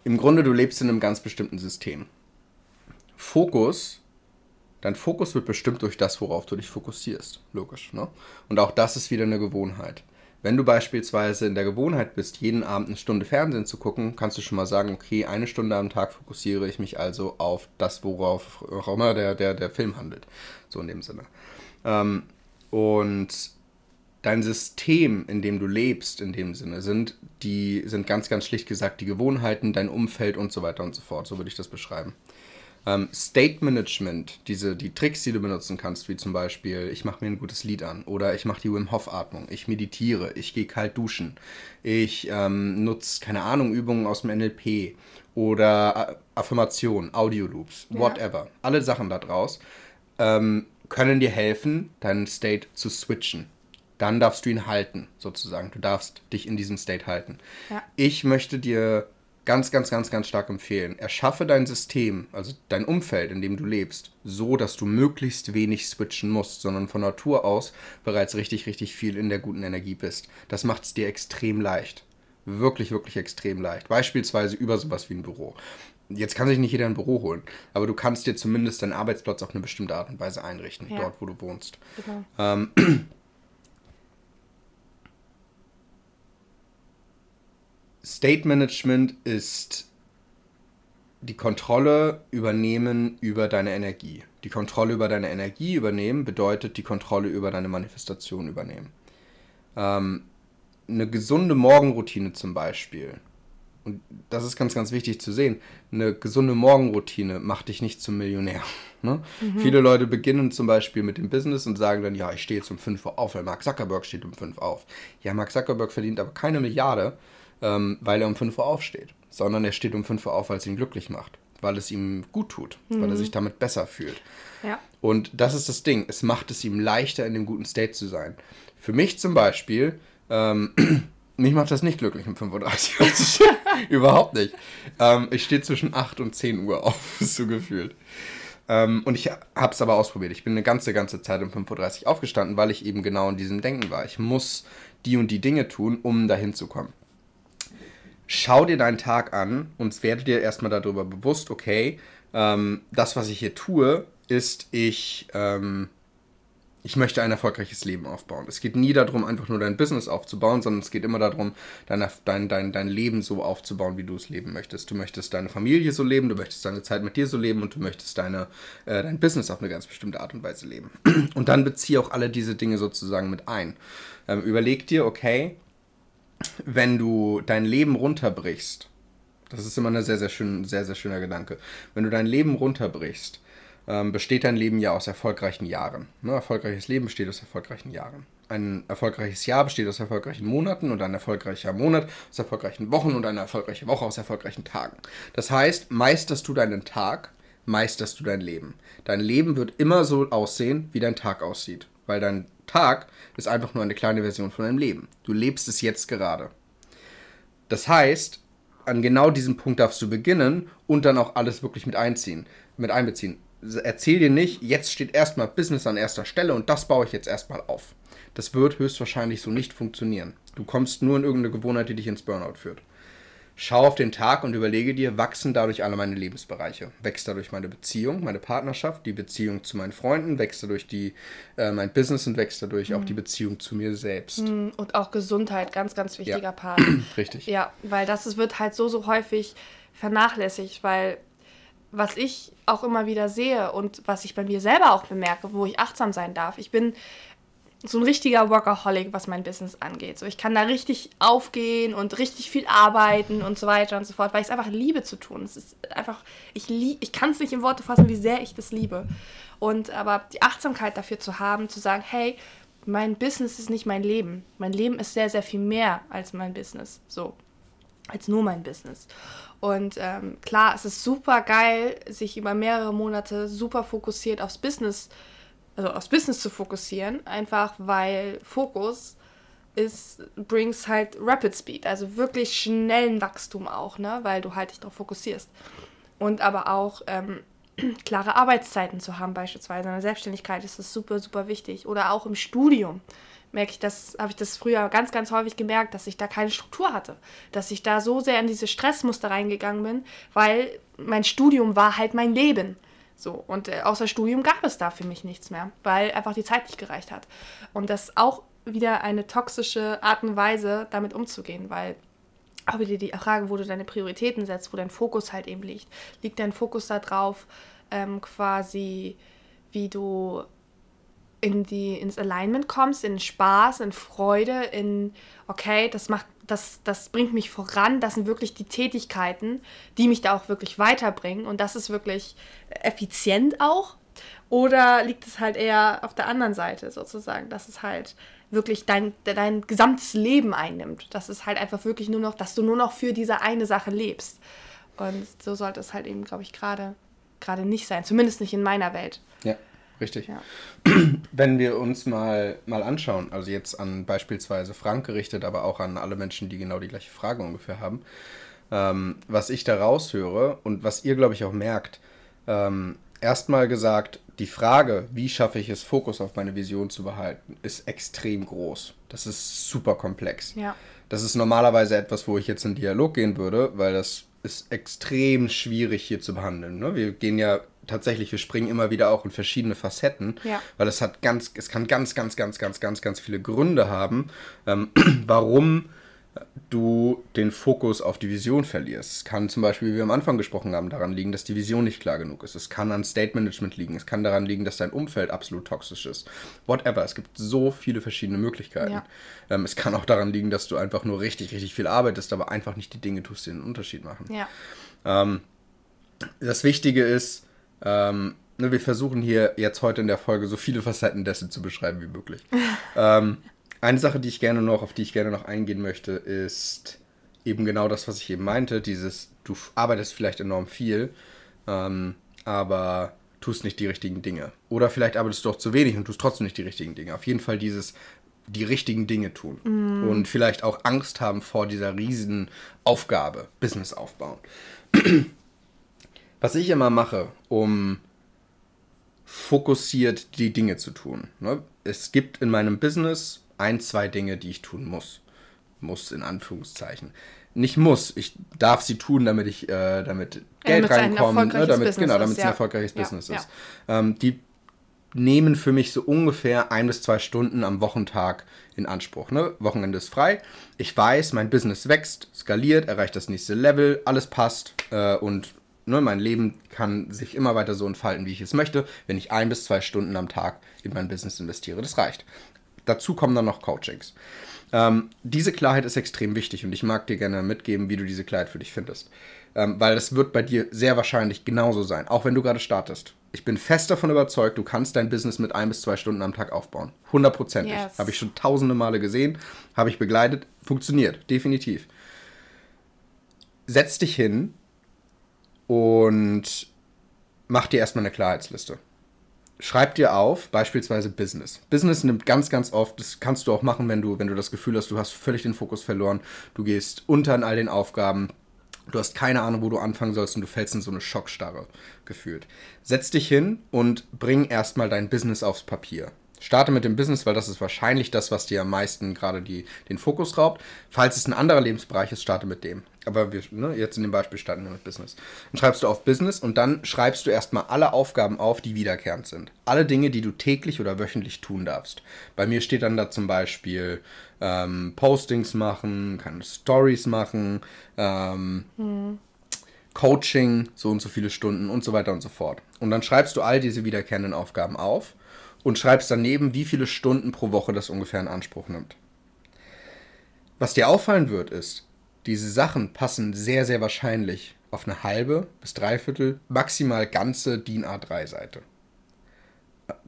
Speaker 2: Im Grunde, du lebst in einem ganz bestimmten System. Fokus, dein Fokus wird bestimmt durch das, worauf du dich fokussierst. Logisch, ne? Und auch das ist wieder eine Gewohnheit. Wenn du beispielsweise in der Gewohnheit bist, jeden Abend eine Stunde Fernsehen zu gucken, kannst du schon mal sagen, okay, eine Stunde am Tag fokussiere ich mich also auf das, worauf auch immer der, der, der Film handelt. So in dem Sinne. Ähm, und dein System, in dem du lebst, in dem Sinne, sind die, sind ganz, ganz schlicht gesagt die Gewohnheiten, dein Umfeld und so weiter und so fort. So würde ich das beschreiben. Ähm, State Management, diese, die Tricks, die du benutzen kannst, wie zum Beispiel, ich mache mir ein gutes Lied an oder ich mache die Wim Hof Atmung, ich meditiere, ich gehe kalt duschen, ich ähm, nutze, keine Ahnung, Übungen aus dem NLP oder Affirmationen, Audioloops, ja. whatever. Alle Sachen da draus ähm, können dir helfen, deinen State zu switchen dann darfst du ihn halten, sozusagen. Du darfst dich in diesem State halten. Ja. Ich möchte dir ganz, ganz, ganz, ganz stark empfehlen, erschaffe dein System, also dein Umfeld, in dem du lebst, so, dass du möglichst wenig switchen musst, sondern von Natur aus bereits richtig, richtig viel in der guten Energie bist. Das macht es dir extrem leicht. Wirklich, wirklich extrem leicht. Beispielsweise über sowas wie ein Büro. Jetzt kann sich nicht jeder ein Büro holen, aber du kannst dir zumindest deinen Arbeitsplatz auf eine bestimmte Art und Weise einrichten, ja. dort, wo du wohnst. Genau. Ähm, State Management ist die Kontrolle übernehmen über deine Energie. Die Kontrolle über deine Energie übernehmen bedeutet die Kontrolle über deine Manifestation übernehmen. Ähm, eine gesunde Morgenroutine zum Beispiel, und das ist ganz, ganz wichtig zu sehen, eine gesunde Morgenroutine macht dich nicht zum Millionär. Ne? Mhm. Viele Leute beginnen zum Beispiel mit dem Business und sagen dann, ja, ich stehe jetzt um 5 Uhr auf, weil Mark Zuckerberg steht um 5 Uhr auf. Ja, Mark Zuckerberg verdient aber keine Milliarde, ähm, weil er um 5 Uhr aufsteht, sondern er steht um 5 Uhr auf, weil es ihn glücklich macht, weil es ihm gut tut, mhm. weil er mhm. sich damit besser fühlt. Ja. Und das ist das Ding, es macht es ihm leichter, in dem guten State zu sein. Für mich zum Beispiel, ähm, mich macht das nicht glücklich um 5.30 Uhr. Überhaupt nicht. Ähm, ich stehe zwischen 8 und 10 Uhr auf, so gefühlt. Ähm, und ich habe es aber ausprobiert. Ich bin eine ganze, ganze Zeit um 5.30 Uhr aufgestanden, weil ich eben genau in diesem Denken war. Ich muss die und die Dinge tun, um dahin zu kommen schau dir deinen Tag an und werde dir erstmal darüber bewusst, okay, ähm, das, was ich hier tue, ist, ich, ähm, ich möchte ein erfolgreiches Leben aufbauen. Es geht nie darum, einfach nur dein Business aufzubauen, sondern es geht immer darum, dein, dein, dein, dein Leben so aufzubauen, wie du es leben möchtest. Du möchtest deine Familie so leben, du möchtest deine Zeit mit dir so leben und du möchtest deine, äh, dein Business auf eine ganz bestimmte Art und Weise leben. Und dann beziehe auch alle diese Dinge sozusagen mit ein. Ähm, überleg dir, okay, wenn du dein Leben runterbrichst, das ist immer ein sehr, sehr, schön, sehr, sehr schöner Gedanke, wenn du dein Leben runterbrichst, ähm, besteht dein Leben ja aus erfolgreichen Jahren. Ne? Erfolgreiches Leben besteht aus erfolgreichen Jahren. Ein erfolgreiches Jahr besteht aus erfolgreichen Monaten und ein erfolgreicher Monat aus erfolgreichen Wochen und eine erfolgreiche Woche aus erfolgreichen Tagen. Das heißt, meisterst du deinen Tag, meisterst du dein Leben. Dein Leben wird immer so aussehen, wie dein Tag aussieht. Weil dein Tag ist einfach nur eine kleine Version von deinem Leben. Du lebst es jetzt gerade. Das heißt, an genau diesem Punkt darfst du beginnen und dann auch alles wirklich mit einziehen, mit einbeziehen erzähl dir nicht, jetzt steht erstmal Business an erster Stelle und das baue ich jetzt erstmal auf. Das wird höchstwahrscheinlich so nicht funktionieren. Du kommst nur in irgendeine Gewohnheit, die dich ins Burnout führt. Schau auf den Tag und überlege dir, wachsen dadurch alle meine Lebensbereiche? Wächst dadurch meine Beziehung, meine Partnerschaft, die Beziehung zu meinen Freunden, wächst dadurch die, äh, mein Business und wächst dadurch mhm. auch die Beziehung zu mir selbst.
Speaker 1: Mhm. Und auch Gesundheit, ganz, ganz wichtiger
Speaker 2: ja.
Speaker 1: Part.
Speaker 2: Richtig.
Speaker 1: Ja, weil das ist, wird halt so, so häufig vernachlässigt, weil was ich auch immer wieder sehe und was ich bei mir selber auch bemerke, wo ich achtsam sein darf. Ich bin so ein richtiger Workaholic, was mein Business angeht. So, ich kann da richtig aufgehen und richtig viel arbeiten und so weiter und so fort, weil ich es einfach liebe zu tun. Es ist einfach, ich, ich kann es nicht in Worte fassen, wie sehr ich das liebe. Und aber die Achtsamkeit dafür zu haben, zu sagen, hey, mein Business ist nicht mein Leben. Mein Leben ist sehr, sehr viel mehr als mein Business. So, als nur mein Business. Und ähm, klar, es ist super geil, sich über mehrere Monate super fokussiert aufs Business, also aufs Business zu fokussieren, einfach weil Fokus ist, brings halt Rapid Speed, also wirklich schnellen Wachstum auch, ne, weil du halt dich darauf fokussierst. Und aber auch ähm, klare Arbeitszeiten zu haben, beispielsweise in der Selbstständigkeit ist das super, super wichtig. Oder auch im Studium merke ich das, habe ich das früher ganz, ganz häufig gemerkt, dass ich da keine Struktur hatte. Dass ich da so sehr in diese Stressmuster reingegangen bin, weil mein Studium war halt mein Leben. So, und äh, außer Studium gab es da für mich nichts mehr, weil einfach die Zeit nicht gereicht hat. Und das ist auch wieder eine toxische Art und Weise, damit umzugehen, weil auch wieder die Frage, wo du deine Prioritäten setzt, wo dein Fokus halt eben liegt. Liegt dein Fokus darauf, ähm, quasi, wie du in die, ins Alignment kommst, in Spaß, in Freude, in, okay, das macht, das, das bringt mich voran, das sind wirklich die Tätigkeiten, die mich da auch wirklich weiterbringen und das ist wirklich effizient auch. Oder liegt es halt eher auf der anderen Seite sozusagen, dass es halt wirklich dein, dein gesamtes Leben einnimmt. Das ist halt einfach wirklich nur noch, dass du nur noch für diese eine Sache lebst. Und so sollte es halt eben, glaube ich, gerade gerade nicht sein. Zumindest nicht in meiner Welt.
Speaker 2: Ja. Richtig. Ja. Wenn wir uns mal, mal anschauen, also jetzt an beispielsweise Frank gerichtet, aber auch an alle Menschen, die genau die gleiche Frage ungefähr haben, ähm, was ich da raushöre und was ihr, glaube ich, auch merkt, ähm, erstmal gesagt, die Frage, wie schaffe ich es, Fokus auf meine Vision zu behalten, ist extrem groß. Das ist super komplex.
Speaker 1: Ja.
Speaker 2: Das ist normalerweise etwas, wo ich jetzt in Dialog gehen würde, weil das ist extrem schwierig hier zu behandeln. Ne? Wir gehen ja tatsächlich, wir springen immer wieder auch in verschiedene Facetten,
Speaker 1: ja.
Speaker 2: weil es hat ganz, es kann ganz, ganz, ganz, ganz, ganz, ganz viele Gründe haben, ähm, warum du den Fokus auf die Vision verlierst. Es kann zum Beispiel, wie wir am Anfang gesprochen haben, daran liegen, dass die Vision nicht klar genug ist. Es kann an State Management liegen. Es kann daran liegen, dass dein Umfeld absolut toxisch ist. Whatever. Es gibt so viele verschiedene Möglichkeiten.
Speaker 1: Ja.
Speaker 2: Ähm, es kann auch daran liegen, dass du einfach nur richtig, richtig viel arbeitest, aber einfach nicht die Dinge tust, die einen Unterschied machen.
Speaker 1: Ja.
Speaker 2: Ähm, das Wichtige ist, ähm, ne, wir versuchen hier jetzt heute in der Folge so viele Facetten dessen zu beschreiben wie möglich. ähm, eine Sache, die ich gerne noch, auf die ich gerne noch eingehen möchte, ist eben genau das, was ich eben meinte. Dieses, du arbeitest vielleicht enorm viel, ähm, aber tust nicht die richtigen Dinge. Oder vielleicht arbeitest du auch zu wenig und tust trotzdem nicht die richtigen Dinge. Auf jeden Fall dieses, die richtigen Dinge tun.
Speaker 1: Mm.
Speaker 2: Und vielleicht auch Angst haben vor dieser riesen Aufgabe, Business aufbauen. Was ich immer mache, um fokussiert die Dinge zu tun. Ne? Es gibt in meinem Business ein, zwei Dinge, die ich tun muss. Muss in Anführungszeichen. Nicht muss, ich darf sie tun, damit ich äh, damit Geld
Speaker 1: ja,
Speaker 2: reinkommt, ne? damit
Speaker 1: Business
Speaker 2: genau, damit es
Speaker 1: ja.
Speaker 2: ein erfolgreiches
Speaker 1: ja,
Speaker 2: Business ist. Ähm, die nehmen für mich so ungefähr ein bis zwei Stunden am Wochentag in Anspruch. Ne? Wochenende ist frei. Ich weiß, mein Business wächst, skaliert, erreicht das nächste Level, alles passt äh, und ne, mein Leben kann sich immer weiter so entfalten, wie ich es möchte, wenn ich ein bis zwei Stunden am Tag in mein Business investiere. Das reicht. Dazu kommen dann noch Coachings. Ähm, diese Klarheit ist extrem wichtig und ich mag dir gerne mitgeben, wie du diese Klarheit für dich findest. Ähm, weil das wird bei dir sehr wahrscheinlich genauso sein, auch wenn du gerade startest. Ich bin fest davon überzeugt, du kannst dein Business mit ein bis zwei Stunden am Tag aufbauen. Hundertprozentig. Yes. Habe ich schon tausende Male gesehen, habe ich begleitet, funktioniert, definitiv. Setz dich hin und mach dir erstmal eine Klarheitsliste schreib dir auf, beispielsweise Business. Business nimmt ganz, ganz oft, das kannst du auch machen, wenn du, wenn du das Gefühl hast, du hast völlig den Fokus verloren, du gehst unter in all den Aufgaben, du hast keine Ahnung, wo du anfangen sollst und du fällst in so eine Schockstarre gefühlt. Setz dich hin und bring erstmal dein Business aufs Papier. Starte mit dem Business, weil das ist wahrscheinlich das, was dir am meisten gerade die, den Fokus raubt. Falls es ein anderer Lebensbereich ist, starte mit dem. Aber wir, ne, jetzt in dem Beispiel starten wir mit Business. Dann schreibst du auf Business und dann schreibst du erstmal alle Aufgaben auf, die wiederkehrend sind. Alle Dinge, die du täglich oder wöchentlich tun darfst. Bei mir steht dann da zum Beispiel ähm, Postings machen, keine Stories machen, ähm, hm. Coaching, so und so viele Stunden und so weiter und so fort. Und dann schreibst du all diese wiederkehrenden Aufgaben auf und schreibst daneben, wie viele Stunden pro Woche das ungefähr in Anspruch nimmt. Was dir auffallen wird, ist, diese Sachen passen sehr, sehr wahrscheinlich auf eine halbe bis dreiviertel, maximal ganze DIN A3-Seite.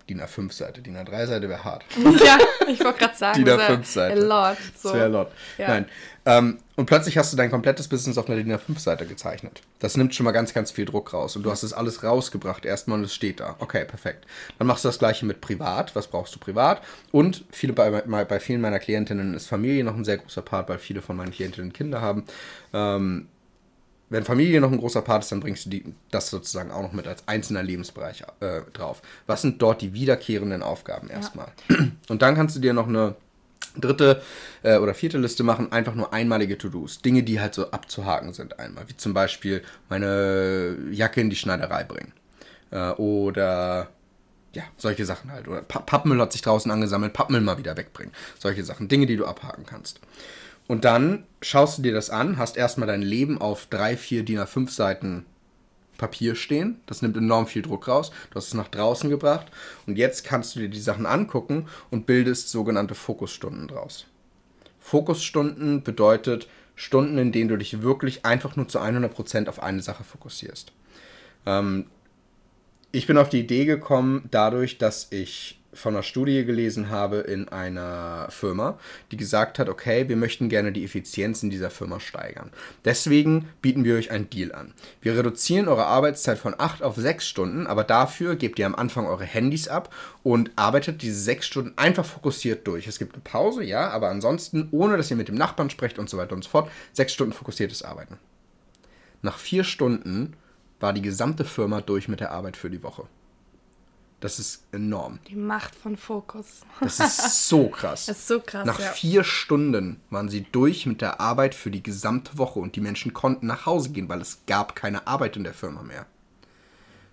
Speaker 2: DIN A5-Seite. DIN A3-Seite wäre hart.
Speaker 1: Ja, ich wollte gerade sagen.
Speaker 2: DIN A5-Seite.
Speaker 1: A lot. So.
Speaker 2: Sehr lot. Ja. Nein. Ähm, und plötzlich hast du dein komplettes Business auf einer DIN A5-Seite gezeichnet. Das nimmt schon mal ganz, ganz viel Druck raus. Und du hast es alles rausgebracht erstmal und es steht da. Okay, perfekt. Dann machst du das gleiche mit privat. Was brauchst du privat? Und viele bei, bei vielen meiner Klientinnen ist Familie noch ein sehr großer Part, weil viele von meinen Klientinnen Kinder haben. Ähm, wenn Familie noch ein großer Part ist, dann bringst du die, das sozusagen auch noch mit als einzelner Lebensbereich äh, drauf. Was sind dort die wiederkehrenden Aufgaben erstmal? Ja. Und dann kannst du dir noch eine dritte äh, oder vierte Liste machen, einfach nur einmalige To-Dos. Dinge, die halt so abzuhaken sind einmal. Wie zum Beispiel meine Jacke in die Schneiderei bringen. Äh, oder ja, solche Sachen halt. Oder Pappmüll hat sich draußen angesammelt, Pappmüll mal wieder wegbringen. Solche Sachen. Dinge, die du abhaken kannst. Und dann schaust du dir das an, hast erstmal dein Leben auf drei, vier DIN A5 Seiten Papier stehen. Das nimmt enorm viel Druck raus. Du hast es nach draußen gebracht. Und jetzt kannst du dir die Sachen angucken und bildest sogenannte Fokusstunden draus. Fokusstunden bedeutet Stunden, in denen du dich wirklich einfach nur zu 100% auf eine Sache fokussierst. Ähm, ich bin auf die Idee gekommen, dadurch, dass ich von einer Studie gelesen habe in einer Firma, die gesagt hat, okay, wir möchten gerne die Effizienz in dieser Firma steigern. Deswegen bieten wir euch einen Deal an. Wir reduzieren eure Arbeitszeit von 8 auf 6 Stunden, aber dafür gebt ihr am Anfang eure Handys ab und arbeitet diese 6 Stunden einfach fokussiert durch. Es gibt eine Pause, ja, aber ansonsten, ohne dass ihr mit dem Nachbarn sprecht und so weiter und so fort, 6 Stunden fokussiertes Arbeiten. Nach 4 Stunden war die gesamte Firma durch mit der Arbeit für die Woche. Das ist enorm.
Speaker 1: Die Macht von Fokus.
Speaker 2: Das ist so krass.
Speaker 1: Das ist so krass.
Speaker 2: Nach ja. vier Stunden waren sie durch mit der Arbeit für die gesamte Woche und die Menschen konnten nach Hause gehen, weil es gab keine Arbeit in der Firma mehr.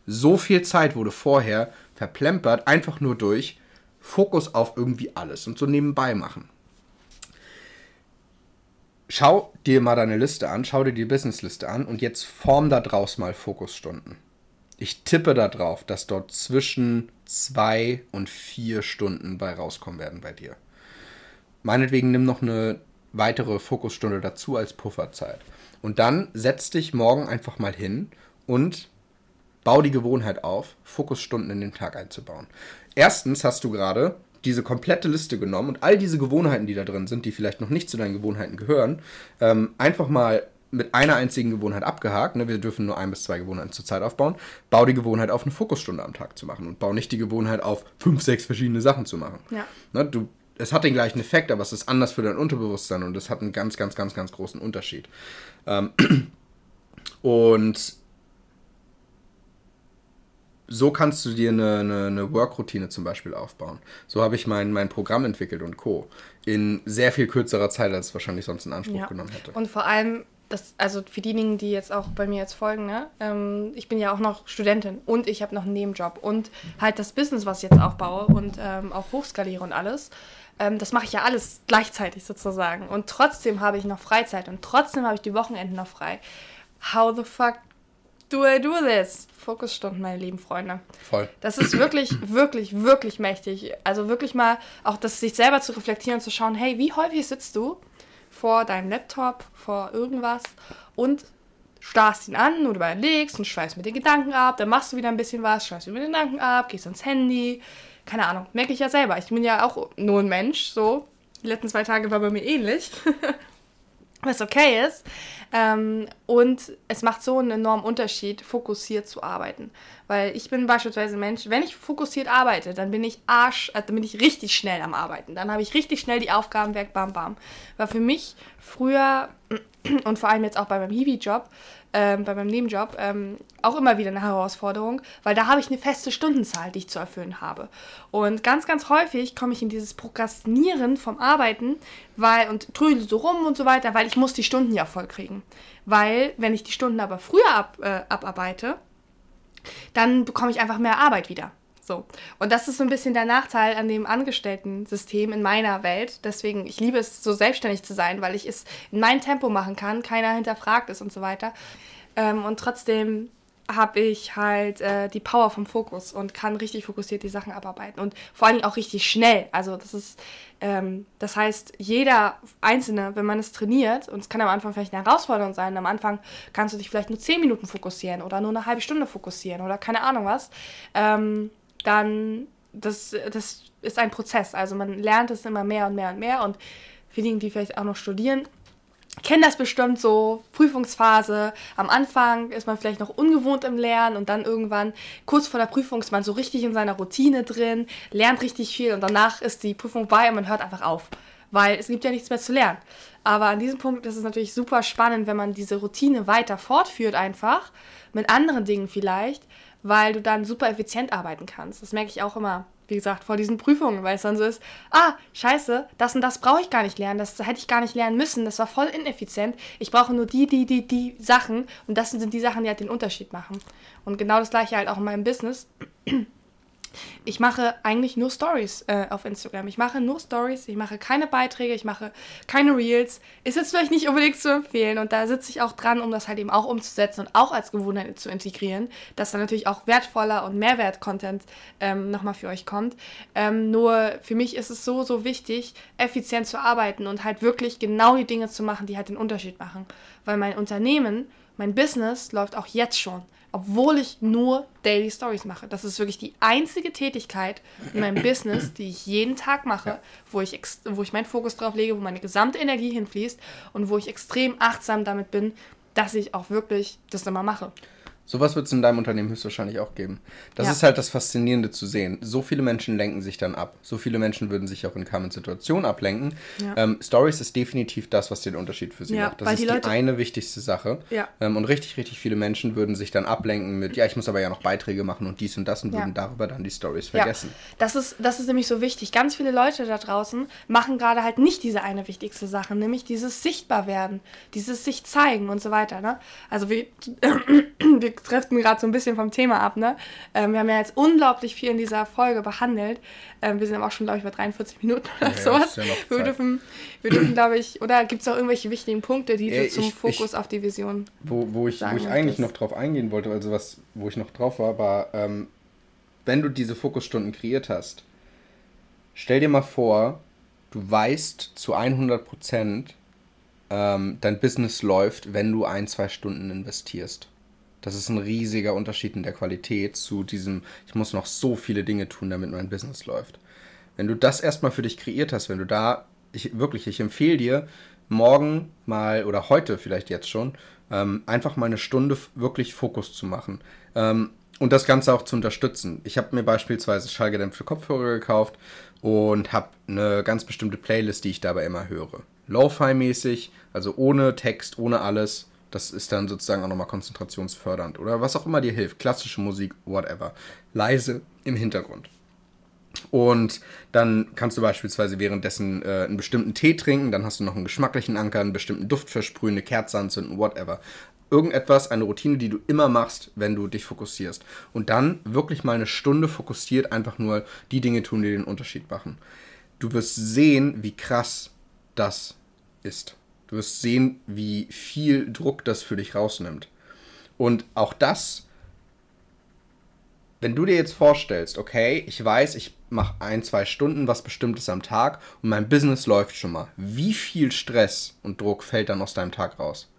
Speaker 2: So viel Zeit wurde vorher verplempert, einfach nur durch Fokus auf irgendwie alles und so nebenbei machen. Schau dir mal deine Liste an, schau dir die Businessliste an und jetzt form da draus mal Fokusstunden. Ich tippe darauf, dass dort zwischen zwei und vier Stunden bei rauskommen werden bei dir. Meinetwegen nimm noch eine weitere Fokusstunde dazu als Pufferzeit. Und dann setz dich morgen einfach mal hin und bau die Gewohnheit auf, Fokusstunden in den Tag einzubauen. Erstens hast du gerade diese komplette Liste genommen und all diese Gewohnheiten, die da drin sind, die vielleicht noch nicht zu deinen Gewohnheiten gehören, ähm, einfach mal mit einer einzigen Gewohnheit abgehakt. Ne? Wir dürfen nur ein bis zwei Gewohnheiten zur Zeit aufbauen. Bau die Gewohnheit auf, eine Fokusstunde am Tag zu machen und bau nicht die Gewohnheit auf, fünf, sechs verschiedene Sachen zu machen.
Speaker 1: Ja.
Speaker 2: Ne? Du, es hat den gleichen Effekt, aber es ist anders für dein Unterbewusstsein und es hat einen ganz, ganz, ganz, ganz großen Unterschied. Ähm, und so kannst du dir eine, eine, eine Work-Routine zum Beispiel aufbauen. So habe ich mein, mein Programm entwickelt und Co. In sehr viel kürzerer Zeit, als es wahrscheinlich sonst in Anspruch ja. genommen hätte.
Speaker 1: Und vor allem das, also für diejenigen, die jetzt auch bei mir jetzt folgen, ne, ähm, ich bin ja auch noch Studentin und ich habe noch einen Nebenjob und halt das Business, was ich jetzt aufbaue und ähm, auch hochskaliere und alles. Ähm, das mache ich ja alles gleichzeitig sozusagen. Und trotzdem habe ich noch Freizeit und trotzdem habe ich die Wochenenden noch frei. How the fuck do I do this? Fokusstunden, meine lieben Freunde. Voll. Das ist wirklich, wirklich, wirklich mächtig. Also wirklich mal auch das sich selber zu reflektieren und zu schauen, hey, wie häufig sitzt du vor deinem Laptop, vor irgendwas und starrst ihn an und überlegst und schweißt mit den Gedanken ab, dann machst du wieder ein bisschen was, schweißt mit den Gedanken ab, gehst ans Handy. Keine Ahnung, merke ich ja selber. Ich bin ja auch nur ein Mensch, so. Die letzten zwei Tage war bei mir ähnlich. was okay ist. Ähm, und es macht so einen enormen Unterschied, fokussiert zu arbeiten. Weil ich bin beispielsweise ein Mensch, wenn ich fokussiert arbeite, dann bin ich Arsch, äh, dann bin ich richtig schnell am Arbeiten. Dann habe ich richtig schnell die Aufgaben weg, bam, bam. War für mich früher und vor allem jetzt auch bei meinem Hiwi-Job ähm, bei meinem Nebenjob ähm, auch immer wieder eine Herausforderung, weil da habe ich eine feste Stundenzahl, die ich zu erfüllen habe. Und ganz, ganz häufig komme ich in dieses Prokrastinieren vom Arbeiten weil, und trödel so rum und so weiter, weil ich muss die Stunden ja voll kriegen. Weil, wenn ich die Stunden aber früher ab, äh, abarbeite, dann bekomme ich einfach mehr Arbeit wieder. So. Und das ist so ein bisschen der Nachteil an dem Angestellten-System in meiner Welt. Deswegen, ich liebe es, so selbstständig zu sein, weil ich es in mein Tempo machen kann, keiner hinterfragt es und so weiter. Ähm, und trotzdem habe ich halt äh, die Power vom Fokus und kann richtig fokussiert die Sachen abarbeiten und vor allen Dingen auch richtig schnell. Also das ist, ähm, das heißt, jeder Einzelne, wenn man es trainiert, und es kann am Anfang vielleicht eine Herausforderung sein, am Anfang kannst du dich vielleicht nur 10 Minuten fokussieren oder nur eine halbe Stunde fokussieren oder keine Ahnung was, ähm, dann das, das ist ein Prozess. Also man lernt es immer mehr und mehr und mehr. Und für diejenigen, die vielleicht auch noch studieren, kennen das bestimmt so, Prüfungsphase. Am Anfang ist man vielleicht noch ungewohnt im Lernen und dann irgendwann, kurz vor der Prüfung, ist man so richtig in seiner Routine drin, lernt richtig viel und danach ist die Prüfung bei und man hört einfach auf. Weil es gibt ja nichts mehr zu lernen. Aber an diesem Punkt ist es natürlich super spannend, wenn man diese Routine weiter fortführt, einfach mit anderen Dingen vielleicht weil du dann super effizient arbeiten kannst. Das merke ich auch immer, wie gesagt, vor diesen Prüfungen, weil es dann so ist, ah, scheiße, das und das brauche ich gar nicht lernen, das hätte ich gar nicht lernen müssen, das war voll ineffizient. Ich brauche nur die, die, die, die Sachen und das sind die Sachen, die halt den Unterschied machen. Und genau das gleiche halt auch in meinem Business ich mache eigentlich nur Stories äh, auf Instagram. Ich mache nur Stories, ich mache keine Beiträge, ich mache keine Reels. Ist jetzt vielleicht nicht unbedingt zu empfehlen und da sitze ich auch dran, um das halt eben auch umzusetzen und auch als Gewohnheit zu integrieren, dass dann natürlich auch wertvoller und Mehrwert-Content ähm, nochmal für euch kommt. Ähm, nur für mich ist es so, so wichtig, effizient zu arbeiten und halt wirklich genau die Dinge zu machen, die halt den Unterschied machen. Weil mein Unternehmen, mein Business läuft auch jetzt schon obwohl ich nur Daily Stories mache. Das ist wirklich die einzige Tätigkeit in meinem Business, die ich jeden Tag mache, wo ich, wo ich meinen Fokus drauf lege, wo meine gesamte Energie hinfließt und wo ich extrem achtsam damit bin, dass ich auch wirklich das immer mache.
Speaker 2: Sowas wird es in deinem Unternehmen höchstwahrscheinlich auch geben. Das ja. ist halt das Faszinierende zu sehen. So viele Menschen lenken sich dann ab. So viele Menschen würden sich auch in kamen Situationen ablenken. Ja. Ähm, Stories ist definitiv das, was den Unterschied für sie ja, macht. Das ist die, die eine wichtigste Sache. Ähm, und richtig, richtig viele Menschen würden sich dann ablenken mit, ja, ich muss aber ja noch Beiträge machen und dies und das und würden darüber dann die Stories vergessen.
Speaker 1: Das, ist, das ist nämlich so wichtig. Ganz viele Leute da draußen machen gerade halt nicht diese eine wichtigste Sache, nämlich dieses Sichtbarwerden, dieses sich zeigen und so weiter. Ne? Also wir, wir driften gerade so ein bisschen vom Thema ab, ne? Ähm, wir haben ja jetzt unglaublich viel in dieser Folge behandelt. Ähm, wir sind aber auch schon, glaube ich, bei 43 Minuten oder ja, sowas. Ja wir, dürfen, wir dürfen, glaube ich, oder gibt es auch irgendwelche wichtigen Punkte, die äh, du zum ich, Fokus ich, auf die Vision
Speaker 2: Wo, wo ich, wo ich eigentlich noch drauf eingehen wollte, also was, wo ich noch drauf war, war, ähm, wenn du diese Fokusstunden kreiert hast, stell dir mal vor, du weißt zu 100 Prozent, ähm, dein Business läuft, wenn du ein, zwei Stunden investierst. Das ist ein riesiger Unterschied in der Qualität zu diesem, ich muss noch so viele Dinge tun, damit mein Business läuft. Wenn du das erstmal für dich kreiert hast, wenn du da, ich wirklich, ich empfehle dir, morgen mal oder heute vielleicht jetzt schon, ähm, einfach mal eine Stunde wirklich Fokus zu machen. Ähm, und das Ganze auch zu unterstützen. Ich habe mir beispielsweise schallgedämpfte Kopfhörer gekauft und habe eine ganz bestimmte Playlist, die ich dabei immer höre. Lo-Fi-mäßig, also ohne Text, ohne alles. Das ist dann sozusagen auch nochmal konzentrationsfördernd oder was auch immer dir hilft. Klassische Musik, whatever. Leise im Hintergrund. Und dann kannst du beispielsweise währenddessen äh, einen bestimmten Tee trinken, dann hast du noch einen geschmacklichen Anker, einen bestimmten Duft versprühen, eine Kerze anzünden, whatever. Irgendetwas, eine Routine, die du immer machst, wenn du dich fokussierst. Und dann wirklich mal eine Stunde fokussiert einfach nur die Dinge tun, die den Unterschied machen. Du wirst sehen, wie krass das ist. Du wirst sehen, wie viel Druck das für dich rausnimmt. Und auch das, wenn du dir jetzt vorstellst, okay, ich weiß, ich mache ein, zwei Stunden was Bestimmtes am Tag und mein Business läuft schon mal. Wie viel Stress und Druck fällt dann aus deinem Tag raus?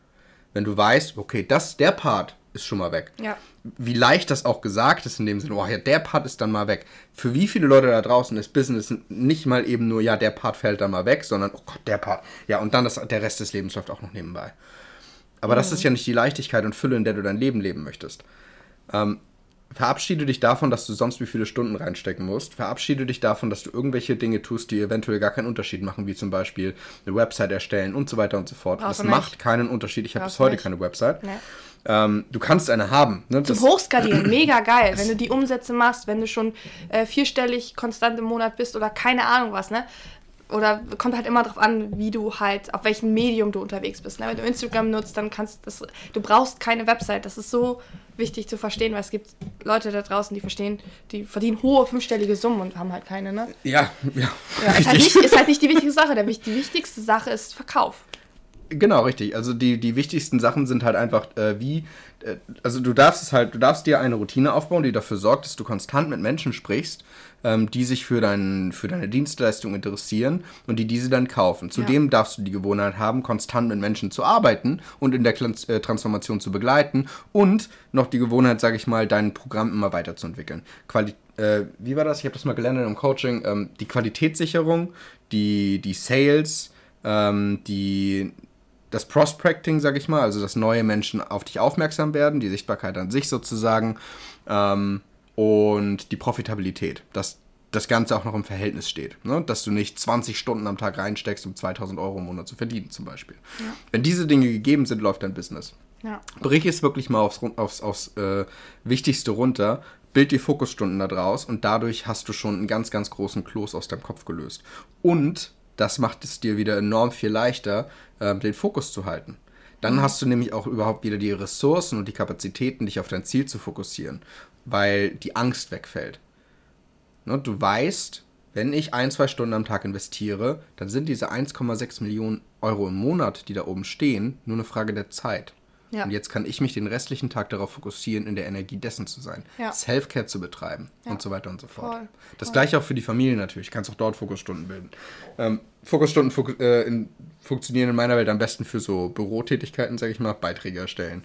Speaker 2: Wenn du weißt, okay, das, der Part ist schon mal weg.
Speaker 1: Ja.
Speaker 2: Wie leicht das auch gesagt ist in dem Sinne, oh ja, der Part ist dann mal weg. Für wie viele Leute da draußen ist Business nicht mal eben nur, ja, der Part fällt dann mal weg, sondern, oh Gott, der Part. Ja, und dann das, der Rest des Lebens läuft auch noch nebenbei. Aber mhm. das ist ja nicht die Leichtigkeit und Fülle, in der du dein Leben leben möchtest. Ähm, verabschiede dich davon, dass du sonst wie viele Stunden reinstecken musst. Verabschiede dich davon, dass du irgendwelche Dinge tust, die eventuell gar keinen Unterschied machen, wie zum Beispiel eine Website erstellen und so weiter und so fort. Brauchst das macht keinen Unterschied. Ich habe bis heute nicht. keine Website. Nee. Ähm, du kannst eine haben.
Speaker 1: Ne? Zum Hochskalieren, mega geil. Wenn du die Umsätze machst, wenn du schon äh, vierstellig konstant im Monat bist oder keine Ahnung was, ne? oder kommt halt immer darauf an, wie du halt, auf welchem Medium du unterwegs bist. Ne? Wenn du Instagram nutzt, dann kannst das, du brauchst keine Website. Das ist so wichtig zu verstehen, weil es gibt Leute da draußen, die verstehen, die verdienen hohe fünfstellige Summen und haben halt keine, ne?
Speaker 2: Ja, ja.
Speaker 1: ja ist, halt nicht, ist halt nicht die wichtigste Sache. Die wichtigste Sache ist Verkauf.
Speaker 2: Genau, richtig. Also die, die wichtigsten Sachen sind halt einfach, äh, wie, äh, also du darfst es halt, du darfst dir eine Routine aufbauen, die dafür sorgt, dass du konstant mit Menschen sprichst, ähm, die sich für, dein, für deine Dienstleistung interessieren und die diese dann kaufen. Zudem ja. darfst du die Gewohnheit haben, konstant mit Menschen zu arbeiten und in der äh, Transformation zu begleiten und noch die Gewohnheit, sage ich mal, dein Programm immer weiterzuentwickeln. Quali äh, wie war das? Ich habe das mal gelernt im Coaching. Ähm, die Qualitätssicherung, die, die Sales, ähm, die das Prospecting, sag ich mal, also dass neue Menschen auf dich aufmerksam werden, die Sichtbarkeit an sich sozusagen. Ähm, und die Profitabilität, dass das Ganze auch noch im Verhältnis steht. Ne? Dass du nicht 20 Stunden am Tag reinsteckst, um 2000 Euro im Monat zu verdienen, zum Beispiel. Ja. Wenn diese Dinge gegeben sind, läuft dein Business. Ja. Brich es wirklich mal aufs, aufs, aufs äh, Wichtigste runter, bild die Fokusstunden da draus und dadurch hast du schon einen ganz, ganz großen Kloß aus deinem Kopf gelöst. Und das macht es dir wieder enorm viel leichter, äh, den Fokus zu halten. Dann mhm. hast du nämlich auch überhaupt wieder die Ressourcen und die Kapazitäten, dich auf dein Ziel zu fokussieren weil die Angst wegfällt. Ne, du weißt, wenn ich ein, zwei Stunden am Tag investiere, dann sind diese 1,6 Millionen Euro im Monat, die da oben stehen, nur eine Frage der Zeit. Ja. Und jetzt kann ich mich den restlichen Tag darauf fokussieren, in der Energie dessen zu sein, ja. Self-Care zu betreiben ja. und so weiter und so fort. Voll. Das Voll. gleiche auch für die Familie natürlich. Du kannst auch dort Fokusstunden bilden. Ähm, Fokusstunden fun äh, in, funktionieren in meiner Welt am besten für so Bürotätigkeiten, sage ich mal, Beiträge erstellen.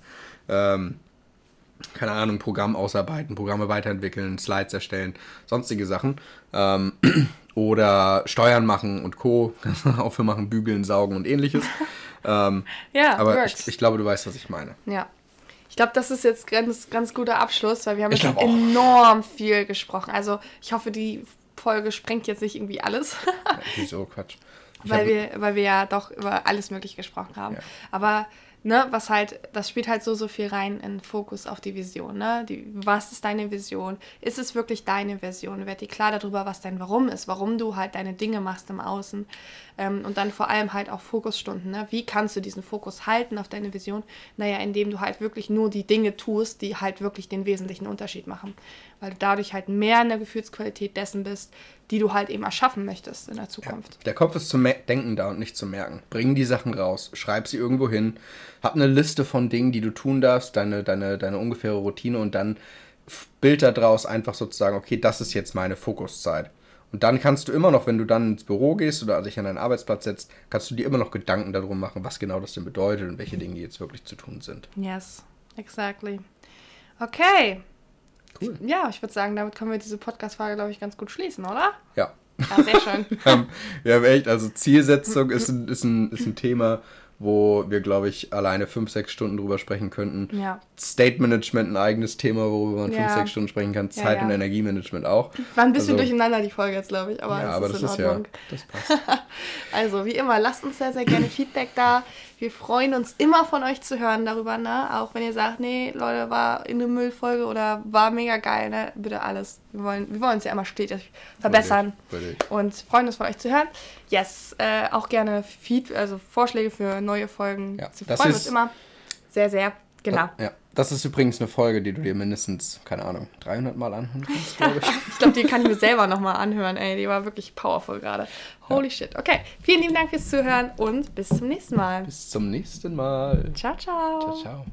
Speaker 2: Ähm, keine Ahnung, Programm ausarbeiten, Programme weiterentwickeln, Slides erstellen, sonstige Sachen. Ähm, oder Steuern machen und Co. Aufhören machen, bügeln, saugen und ähnliches. ähm, ja, aber ich, ich, glaube, du weißt, was ich meine.
Speaker 1: Ja. Ich glaube, das ist jetzt ganz, ganz guter Abschluss, weil wir haben jetzt enorm viel gesprochen. Also ich hoffe, die Folge sprengt jetzt nicht irgendwie alles.
Speaker 2: ja, wieso, Quatsch.
Speaker 1: weil wir, weil wir ja doch über alles Mögliche gesprochen haben. Ja. Aber ne, was halt, das spielt halt so, so viel rein in Fokus auf die Vision, ne? Die, was ist deine Vision? Ist es wirklich deine Vision? Werd dir klar darüber, was dein Warum ist, warum du halt deine Dinge machst im Außen. Ähm, und dann vor allem halt auch Fokusstunden, ne? Wie kannst du diesen Fokus halten auf deine Vision? Naja, indem du halt wirklich nur die Dinge tust, die halt wirklich den wesentlichen Unterschied machen. Weil du dadurch halt mehr in der Gefühlsqualität dessen bist, die du halt eben erschaffen möchtest in der Zukunft.
Speaker 2: Ja, der Kopf ist zum Denken da und nicht zum Merken. Bring die Sachen raus, schreib sie irgendwo hin, hab eine Liste von Dingen, die du tun darfst, deine, deine, deine ungefähre Routine und dann bild daraus einfach sozusagen, okay, das ist jetzt meine Fokuszeit. Und dann kannst du immer noch, wenn du dann ins Büro gehst oder dich an deinen Arbeitsplatz setzt, kannst du dir immer noch Gedanken darum machen, was genau das denn bedeutet und welche Dinge jetzt wirklich zu tun sind.
Speaker 1: Yes, exactly. Okay, Cool. Ja, ich würde sagen, damit können wir diese Podcast-Frage, glaube ich, ganz gut schließen, oder?
Speaker 2: Ja.
Speaker 1: Ja, sehr schön.
Speaker 2: wir, haben, echt, also Zielsetzung ist ein, ist, ein, ist ein Thema, wo wir, glaube ich, alleine fünf, sechs Stunden drüber sprechen könnten.
Speaker 1: Ja.
Speaker 2: State Management ein eigenes Thema, worüber man
Speaker 1: Ja.
Speaker 2: fünf, sechs Stunden sprechen kann. Zeit-
Speaker 1: ja.
Speaker 2: und Energiemanagement auch.
Speaker 1: War ein bisschen
Speaker 2: Also-
Speaker 1: durcheinander die Folge jetzt, glaube ich, aber,
Speaker 2: ja, aber
Speaker 1: ist
Speaker 2: das ist ja, das passt.
Speaker 1: Also, wie immer, lasst uns sehr, sehr gerne Feedback da. Wir freuen uns immer von euch zu hören darüber, ne? Auch wenn ihr sagt, nee, Leute, war in eine Müllfolge oder war mega geil, ne? Bitte alles. Wir wollen, wir wollen uns ja immer stetig verbessern.
Speaker 2: Würde ich.
Speaker 1: Und freuen uns von euch zu hören. Yes, äh, auch gerne Feed, also Vorschläge für neue Folgen.
Speaker 2: Ja,
Speaker 1: Wir
Speaker 2: das
Speaker 1: freuen
Speaker 2: ist-
Speaker 1: uns immer sehr, sehr. Genau.
Speaker 2: Ja, das ist übrigens eine Folge, die du dir mindestens, keine Ahnung, 300 Mal anhören kannst, glaube ich.
Speaker 1: Ich glaube, die kann ich mir selber nochmal anhören, ey. Die war wirklich powerful gerade. Holy shit. Okay, vielen lieben Dank fürs Zuhören und bis zum nächsten Mal.
Speaker 2: Bis zum nächsten Mal.
Speaker 1: Ciao, ciao.
Speaker 2: Ciao, ciao.